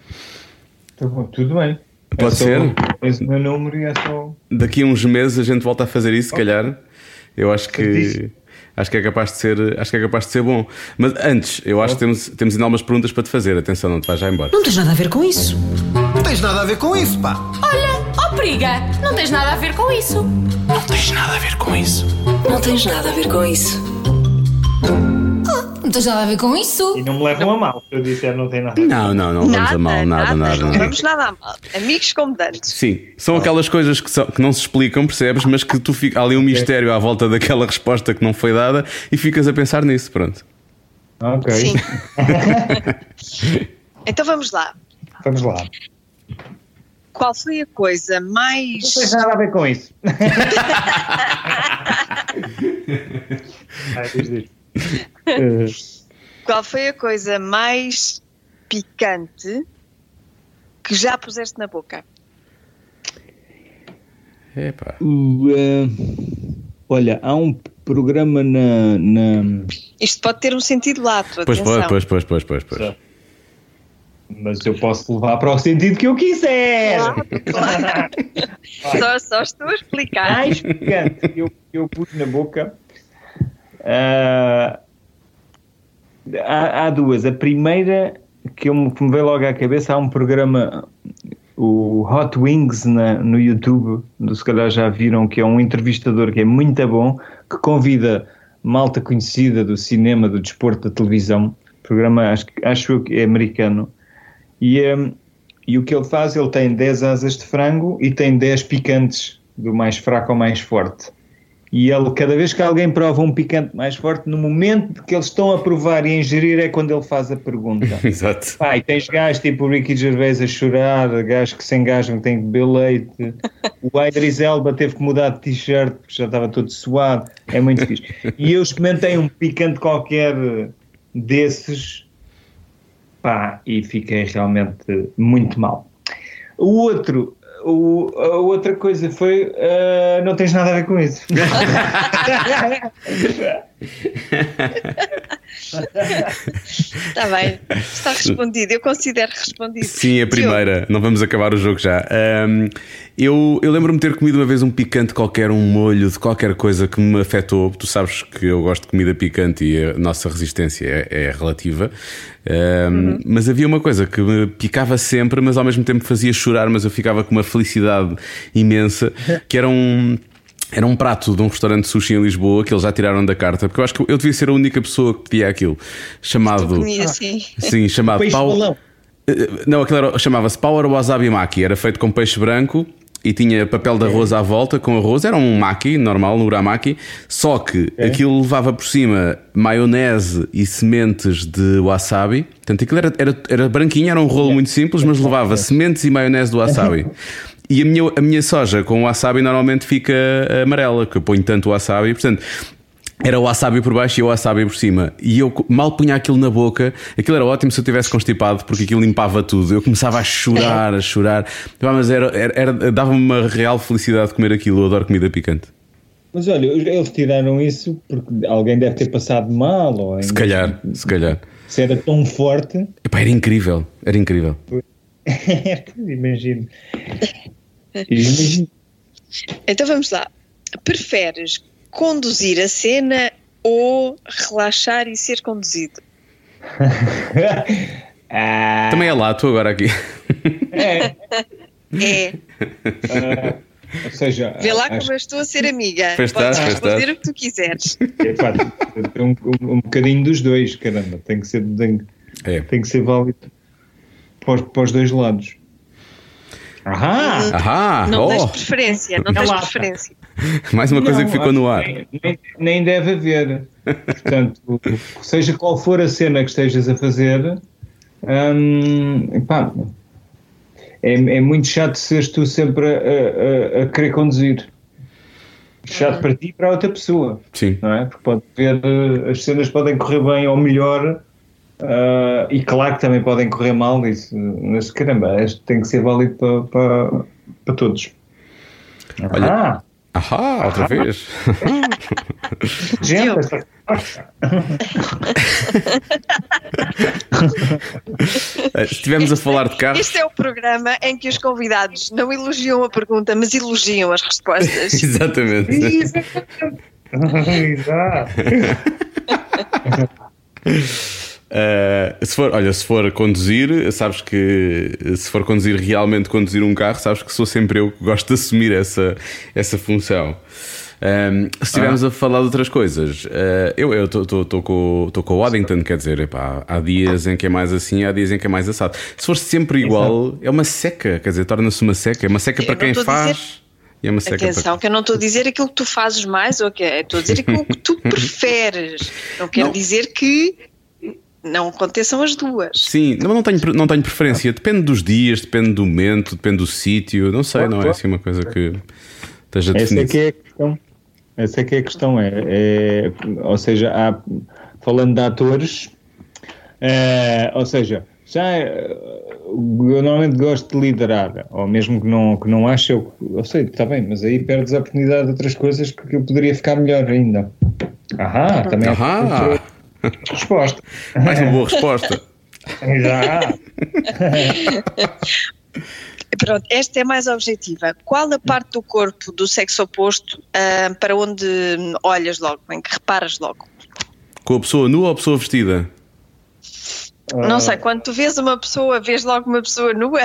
Tá bom, tudo bem. Pode É ser? Tens o meu número e é só. Daqui a uns meses a gente volta a fazer isso, se calhar. Eu acho que acho que é capaz de ser, acho que é capaz de ser bom. Mas antes, eu acho que temos temos ainda algumas perguntas para te fazer. Atenção, não te vais já embora. Não tens nada a ver com isso. Não tens nada a ver com isso, pá. Olha, ó periga, não tens nada a ver com isso. Não tens nada a ver com isso. Não tens nada a ver com isso. E não me levam a mal, se eu disser não tem nada. Não, não, não vamos a mal, nada, nada, não nada. vamos nada a mal. Amigos como dantes. Sim, são aquelas coisas que, são- que não se explicam, percebes? Mas que tu fica, há ali um mistério à volta daquela resposta que não foi dada e ficas a pensar nisso, pronto. Ok. Sim. então vamos lá. Vamos lá. Qual foi a coisa mais. Não tens nada a ver com isso. Ai, diz, diz. Qual foi a coisa mais picante que já puseste na boca? Epá. eh, olha, há um programa na. na- Isto pode ter um sentido lato, Pois, atenção. pois, pois, pois, pois, pois. pois. Mas eu posso levar para o sentido que eu quiser. Claro, Só, só estou a explicar. mais picante que eu, que eu pus na boca. Ah, há, há duas. A primeira que, eu, que me veio logo à cabeça, há um programa, o Hot Wings na- no YouTube, do, se calhar já viram, que é um entrevistador que é muito bom, que convida malta conhecida do cinema, do desporto, da televisão. Programa acho, acho que é americano. E, hum, e o que ele faz, ele tem 10 asas de frango e tem 10 picantes, do mais fraco ao mais forte. E ele, cada vez que alguém prova um picante mais forte, no momento que eles estão a provar e a ingerir, é quando ele faz a pergunta. Exato. E tens gajos tipo o Ricky Gervais a chorar, gajos que se engajam, que têm que beber leite. O Idris Elba teve que mudar de t-shirt porque já estava todo suado. É muito fixe. E eu experimentei um picante qualquer desses, pá, e fiquei realmente muito mal. O outro, o- a outra coisa foi, ah, não tens nada a ver com isso. Está bem, está respondido. Eu considero respondido. Sim, a primeira. Não vamos acabar o jogo já. Ahm, eu eu lembro-me de ter comido uma vez um picante qualquer, um molho de qualquer coisa que me afetou. Tu sabes que eu gosto de comida picante e a nossa resistência é, é relativa. Ahm, Mas havia uma coisa que me picava sempre, mas ao mesmo tempo fazia chorar, mas eu ficava com uma felicidade imensa, que era um. Era um prato de um restaurante de sushi em Lisboa que eles já tiraram da carta, porque eu acho que eu devia ser a única pessoa que pedia aquilo. Chamado. Comi assim. Sim, chamado Peixe pau. balão. Eh, Não, aquilo era- chamava-se Power Wasabi Maki. Era feito com peixe branco e tinha papel de arroz à volta com arroz. Era um maki normal, no uramaki. Só que aquilo levava por cima maionese e sementes de wasabi. Portanto, aquilo era, era, era branquinho, era um rolo muito simples, mas levava sementes e maionese de wasabi. E a minha, a minha soja com wasabi normalmente fica amarela, que eu ponho tanto wasabi. Portanto, era o wasabi por baixo e o wasabi por cima. E eu mal punha aquilo na boca. Aquilo era ótimo se eu tivesse constipado, porque aquilo limpava tudo. Eu começava a chorar, a chorar. Mas era, era, era- dava-me uma real felicidade de comer aquilo. Eu adoro comida picante. Mas olha, eles tiraram isso porque alguém deve ter passado mal. Ou Se calhar, se calhar. Se era tão forte. Epá, era incrível, era incrível. imagino. Imagino. Então vamos lá. Preferes conduzir a cena ou relaxar e ser conduzido? Ah, Também é lá, tu agora aqui. é, É. ah, ou seja, Vê lá acho como eu estou a ser amiga. Pois estás, Podes pois responder estás. o que tu quiseres. epá, tem um, um, um bocadinho dos dois, caramba. Tem que ser, tem, É. tem que ser válido para os, para os dois lados. Ahá! Ahá! Não tens Oh, preferência, não tens preferência. mais uma coisa Não, que ficou no ar. Nem, nem- nem deve haver. Portanto, seja qual for a cena que estejas a fazer, hum, epá, é, é muito chato seres tu sempre a, a- a- querer conduzir. Chato para ti e para outra pessoa, Sim. não é? Porque pode ver, eh, as cenas podem correr bem ou melhor, ah, e claro que também podem correr mal, isso, mas caramba, isto tem que ser válido para, para, para todos. Olha, Ah, Ahá, outra vez. gente, esta- Eh, Se estivermos a falar de carros. Este é o programa em que os convidados não elogiam a pergunta, mas elogiam as respostas. Exatamente. Exato. Uh, se for, olha, se for conduzir, sabes que se for conduzir realmente conduzir um carro, sabes que sou sempre eu que gosto de assumir essa, essa função. Um, se estivermos a falar de outras coisas, uh, eu estou com, com o Waddington, quer dizer, epá, há dias em que é mais assim, há dias em que é mais assado. Se for sempre igual, é uma seca, quer dizer, torna-se uma seca. É uma seca Eu para quem faz é uma seca Atenção, para que eu não estou a dizer aquilo que tu fazes mais ou que é, estou a dizer aquilo que tu preferes. Não quer Não. dizer que não aconteçam as duas. Sim, não, não, tenho, não tenho preferência. Depende dos dias, depende do momento, depende do sítio. Não sei, não é assim uma coisa que esteja Essa é definida. que é a questão. Essa é que é a questão. É, é- ou seja, há, falando de atores, é, ou seja, já é, eu normalmente gosto de liderar, ou mesmo que não, que não ache, eu, eu sei, está bem, mas aí perdes a oportunidade de outras coisas que eu poderia ficar melhor ainda. Ahá, também Ahá. é resposta. Mais uma boa resposta. Já. Pronto, esta é mais objetiva. Qual a parte do corpo do sexo oposto ah, para onde olhas logo, em que reparas logo? Com a pessoa nua ou a pessoa vestida? Não sei, quando tu vês uma pessoa, vês logo uma pessoa nua?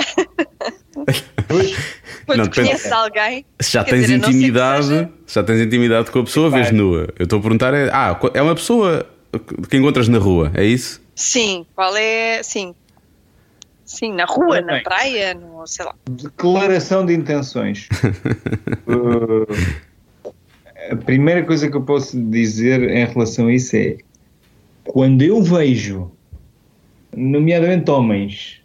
quando Não, conheces alguém. Se já tens dizer, intimidade, seja- já tens intimidade com a pessoa, vês nua. Eu estou a perguntar é, ah, é uma pessoa que encontras na rua, é isso? Sim, qual é. Sim. Sim, na rua, na praia, no, sei lá. Declaração de intenções. Uh, a primeira coisa que eu posso dizer em relação a isso é quando eu vejo, nomeadamente homens,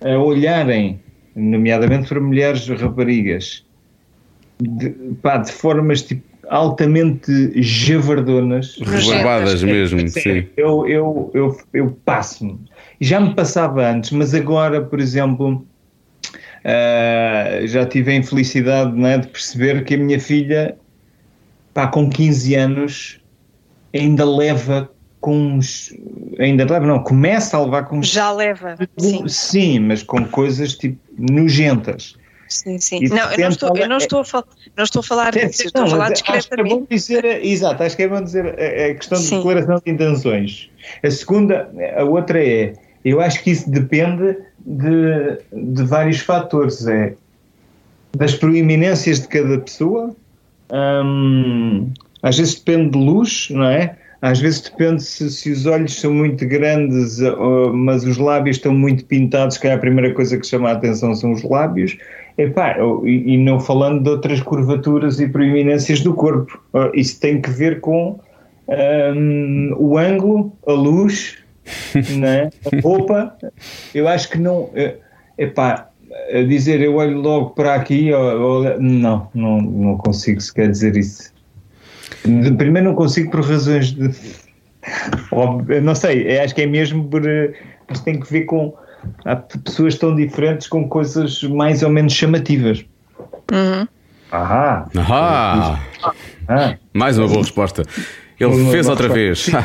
a olharem, nomeadamente para mulheres raparigas, de, pá, de formas tipo, altamente javardonas. Rebarbadas mesmo, sim. Eu, eu, eu, eu passo-me. Já me passava antes, mas agora, por exemplo, ah, já tive a infelicidade não é, de perceber que a minha filha, pá, com 15 anos, ainda leva com uns. Ainda leva, não, começa a levar com uns. Já leva. Sim, Sim, mas com coisas tipo nojentas. Sim, sim. E Não, eu não, estou, eu não, é- estou a fal- não estou a falar disso, estou a Não, falar mas acho que é discretamente. bom dizer, exato, acho que é bom dizer a, a questão de Sim. declaração de intenções. A segunda, a outra é, eu acho que isso depende de, de vários fatores, é das proeminências de cada pessoa, hum, às vezes depende de luz, não é? Às vezes depende se, se os olhos são muito grandes, ou- mas os lábios estão muito pintados, que é a primeira coisa que chama a atenção são os lábios. Epá, e, e não falando de outras curvaturas e proeminências do corpo. Oh, Isso tem que ver com hum, o ângulo, a luz, né? a roupa. Eu acho que não. eh, Epá, dizer eu olho logo para aqui, não, não, não consigo sequer dizer isso. Primeiro não consigo por razões de. Óbvio, não sei, acho que é mesmo por. eh, Mas tem que ver com. Há pessoas tão diferentes com coisas mais ou menos chamativas. Uhum. Ahá! Ah, Ah. mais uma boa resposta. Ele Uma fez outra vez.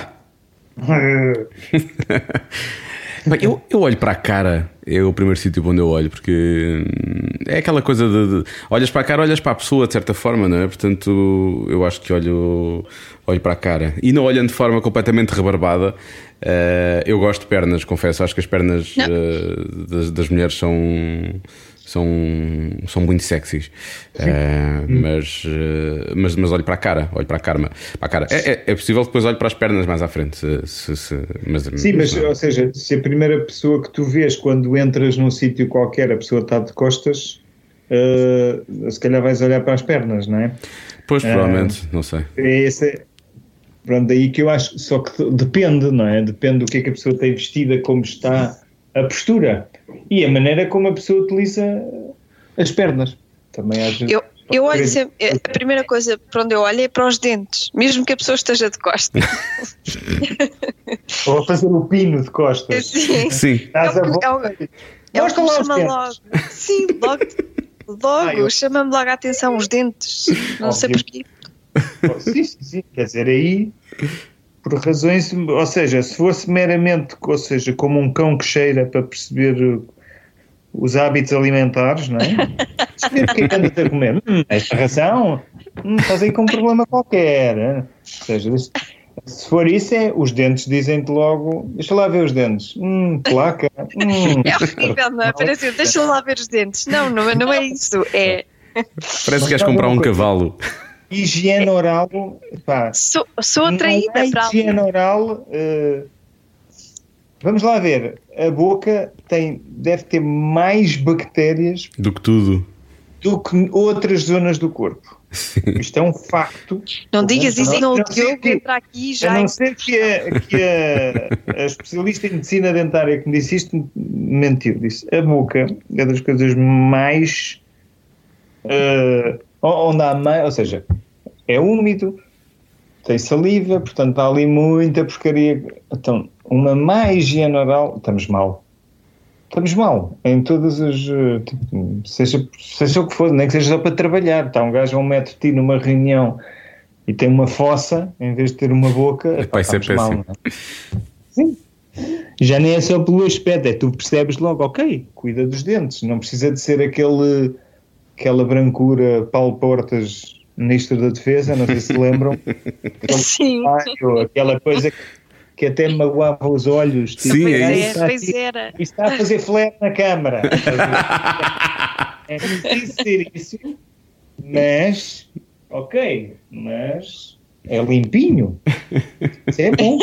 Bem, eu, eu olho para a cara, é o primeiro sítio onde eu olho, porque hum, é aquela coisa de, de- olhas para a cara, olhas para a pessoa de certa forma, não é? Portanto, eu acho que olho, olho para a cara e não olhando de forma completamente rebarbada. eh, eu gosto de pernas, confesso, acho que as pernas Não. eh, das, das mulheres são. São, são muito sexys, Eh, mas, mas, mas olho para a cara, olho para a cara, para a cara. É, é, é possível que depois olhe para as pernas mais à frente, se, se- se- mas, Sim, mas, ou seja, se a primeira pessoa que tu vês quando entras num sítio qualquer, a pessoa está de costas, eh, se calhar vais olhar para as pernas, não é? Pois, provavelmente, não sei. É esse, pronto, daí que eu acho, só que depende, não é? Depende do que é que a pessoa tem vestida, como está a postura e a maneira como a pessoa utiliza as pernas. Também às vezes. Eu, eu olho sempre, a primeira coisa para onde eu olho é para os dentes, mesmo que a pessoa esteja de costas. Ou a fazer o pino de costas. Sim. Sim. Estás É o- volta. é o- É o que me chama dentes. logo. Sim, logo, logo Ah, eu- chama-me logo a atenção os dentes. Não sei Óbvio. porquê. Sim, sim, sim. Quer dizer, aí, por razões, ou seja, se fosse meramente, ou seja, como um cão que cheira para perceber os hábitos alimentares, não é? Perceber o que é que andas a comer. Hum, esta ração, hum, estás aí com um problema qualquer. hein? Ou seja, se for isso, é, os dentes dizem-te logo, deixa lá ver os dentes. Hum, placa. Hum. É horrível, não é? Parece, deixa lá ver os dentes. Não, não, é- não é isso. É. Parece que queres comprar um cavalo. Higiene oral, pá, Sou, sou Não atraída é para higiene oral. eh, vamos lá ver. A boca tem, deve ter mais bactérias Do que tudo. do que outras zonas do corpo. Isto é um facto. Não digas isso, não, não sei Diogo que- entra aqui A já. não ser que a, que a, a especialista em medicina dentária que me disse isto mentiu. Disse a boca é das coisas mais. eh, onde há mais. Ou seja, é úmido, tem saliva, portanto há ali muita porcaria. Então, uma má higiene oral, estamos mal. Estamos mal em todas as. eh, tipo, seja, seja o que for, nem que seja só para trabalhar. Está um gajo a um metro de ti numa reunião e tem uma fossa em vez de ter uma boca. ser estamos mal, péssimo. é? Sim. Já nem é só pelo aspecto, é tu percebes logo, ok, cuida dos dentes, não precisa de ser aquele, aquela brancura Paulo Portas, Ministro da Defesa, não sei se lembram, Sim. Ou aquela coisa que, que até me magoava os olhos. tipo, Sim, Pois é "Ah, é, isto está pois era. está a fazer flare na câmara. é preciso ser isso, mas, ok, mas é limpinho. Isso é bom.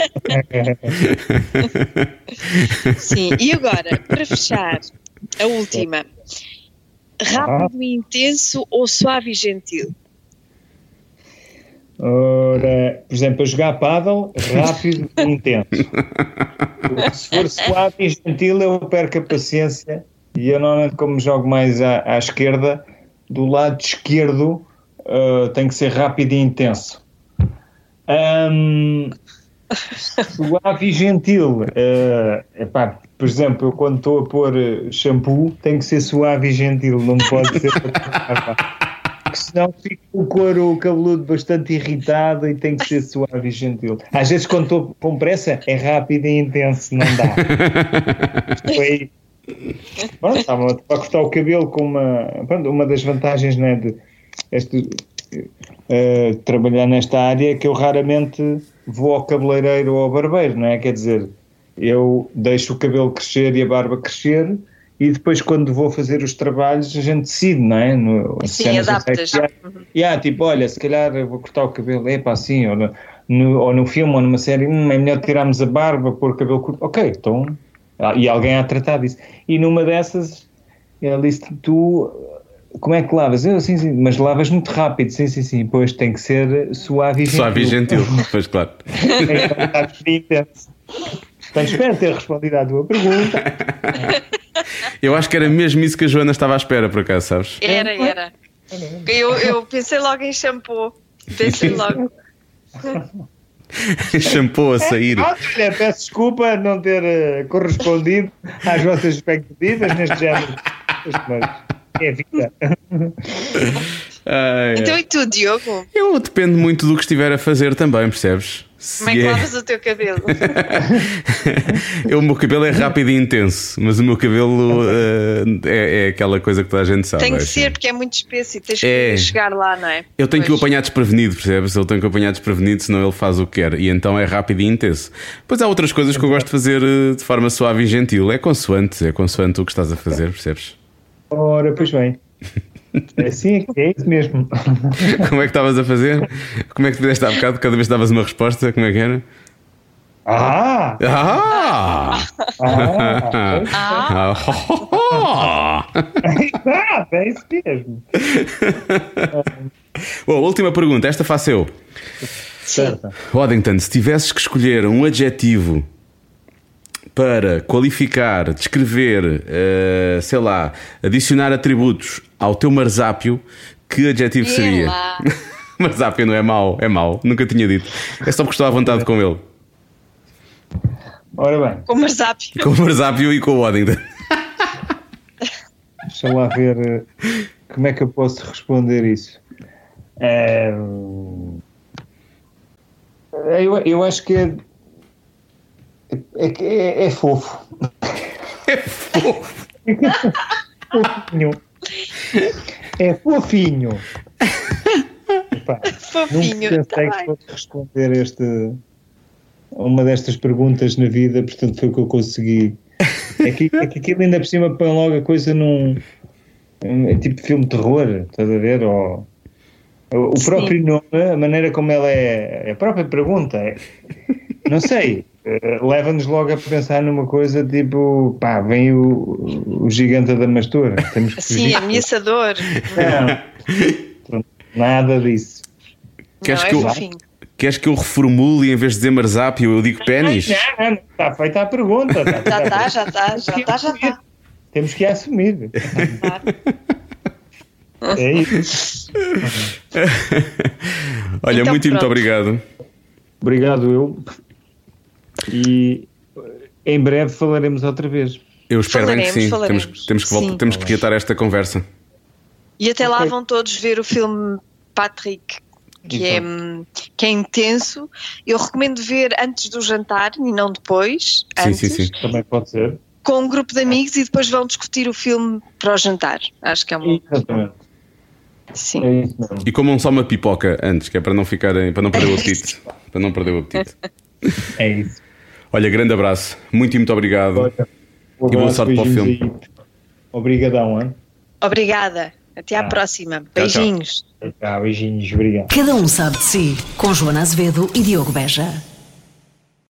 Sim, e agora, para fechar, a última. Rápido e intenso ou suave e gentil? Ora, por exemplo, a jogar paddle, rápido e intenso. Se for suave e gentil, eu perco a paciência e eu normalmente, como jogo mais à, à esquerda, do lado esquerdo ah, tem que ser rápido e intenso. Ahm, suave e gentil. ah, epá, por exemplo, eu quando estou a pôr eh, shampoo, tem que ser suave e gentil, não pode ser. porque senão fica o couro cabeludo bastante irritado e tem que ser suave e gentil. Às vezes, quando estou com pressa, é rápido e intenso, não dá. Foi. Pronto, estava a cortar o cabelo com uma. Pronto, uma das vantagens né, de este, eh, trabalhar nesta área é que eu raramente vou ao cabeleireiro ou ao barbeiro, não é? Quer dizer, eu deixo o cabelo crescer e a barba crescer. E depois, quando vou fazer os trabalhos, a gente decide, não é? No, Sim, adaptas. sexo. Yeah, tipo, olha, se calhar eu vou cortar o cabelo, é pá, assim, ou no, no- ou no filme ou numa série, hum, é melhor tirarmos a barba, pôr o cabelo curto. Ok, então. ah, E alguém a tratar disso. E numa dessas, ele disse: Tu, como é que lavas? Eu, sim, sim, mas lavas muito rápido, sim, sim, sim. Pois tem que ser suave e gentil. Suave e gentil. Pois claro. Tem que estar intenso. Portanto, espero ter respondido à tua pergunta. Eu acho que era mesmo isso que a Joana estava à espera, por acaso, sabes? Era, era. Eu, eu pensei logo em shampoo. Pensei logo. Shampoo a sair. Ah, olha, peço desculpa não ter eh, correspondido às vossas expectativas neste género. Mas é vida. Ai, Então e tu, Diogo? Eu depende muito do que estiver a fazer também, percebes? Como é que é- lavas o teu cabelo? Eu, o meu cabelo é rápido e intenso, mas o meu cabelo eh, é, é aquela coisa que toda a gente sabe. Tem que ser, assim. porque é muito espesso e tens que É. chegar lá, não é? Eu tenho que o Pois. apanhar desprevenido, percebes? Eu tenho que o apanhar desprevenido, senão ele faz o que quer. E então é rápido e intenso. Pois há outras coisas que eu gosto de fazer eh, de forma suave e gentil. É consoante, é consoante o que estás a fazer, percebes? Ora, pois bem. É assim, é isso mesmo. Como é que estavas a fazer? Como é que te fizeste há bocado? Cada vez que davas uma resposta, como é que era? Ah! Ah! Ah! Ah! ah é isso mesmo. Bom, última pergunta, esta faço eu. Certo. Waddington, se tivesses que escolher um adjetivo para qualificar, descrever, eh, sei lá, adicionar atributos ao teu marsápio, que adjetivo Vê seria? marsápio não é mau, é mau, nunca tinha dito. É só porque estou à vontade com ele. Ora bem, Com o marsápio. Com o marsápio e com o Waddington. deixa lá ver eh, como é que eu posso responder isso. Eh, eu, eu acho que é, é, que é, é fofo. É fofo. Fofinho. É fofinho. Epá, Fofinho. Nunca Tá pensei que bem. fosse responder este, uma destas perguntas na vida, portanto foi o que eu consegui. É que, é que aquilo ainda por cima põe logo a coisa num. É tipo de filme de terror, estás a ver? Ou, o o próprio nome, a maneira como ela é. A própria pergunta, é, não sei. eh, Leva-nos logo a pensar numa coisa tipo, pá, vem o, o gigante da mastura. Temos que Sim, ameaçador. Não. Nada disso. Queres, não, que é eu, fofinho. queres que eu reformule e em vez de dizer marsápio eu digo pênis? Não, não, está feita a pergunta. tá- Já está, já está, já está, já está. Temos que assumir. É isso. Olha, Então, muito, muito pronto. obrigado. Obrigado, eu. E em breve falaremos outra vez. Eu espero bem que Falaremos, sim. falaremos. Temos, temos que, voltar, Sim. temos que reatar esta conversa. E até lá Ok. vão todos ver o filme Patrick, que é, hum, que é intenso. Eu recomendo ver antes do jantar e não depois, Sim, antes, sim, sim. Também pode ser. com um grupo de amigos e depois vão discutir o filme para o jantar. Acho que é um. Exatamente. Sim. É isso mesmo. E comam só uma pipoca antes, que é para não ficarem, para não perder o apetite. para não perder o apetite. É isso. Olha, grande abraço. Muito e muito obrigado. Olha, um E boa sorte para o beijinhos filme. Obrigadão, hein? Obrigada. Até à Ah. próxima. tchau. Beijinhos. Tchau, beijinhos, obrigado. Cada um sabe de si. Com Joana Azevedo e Diogo Beja.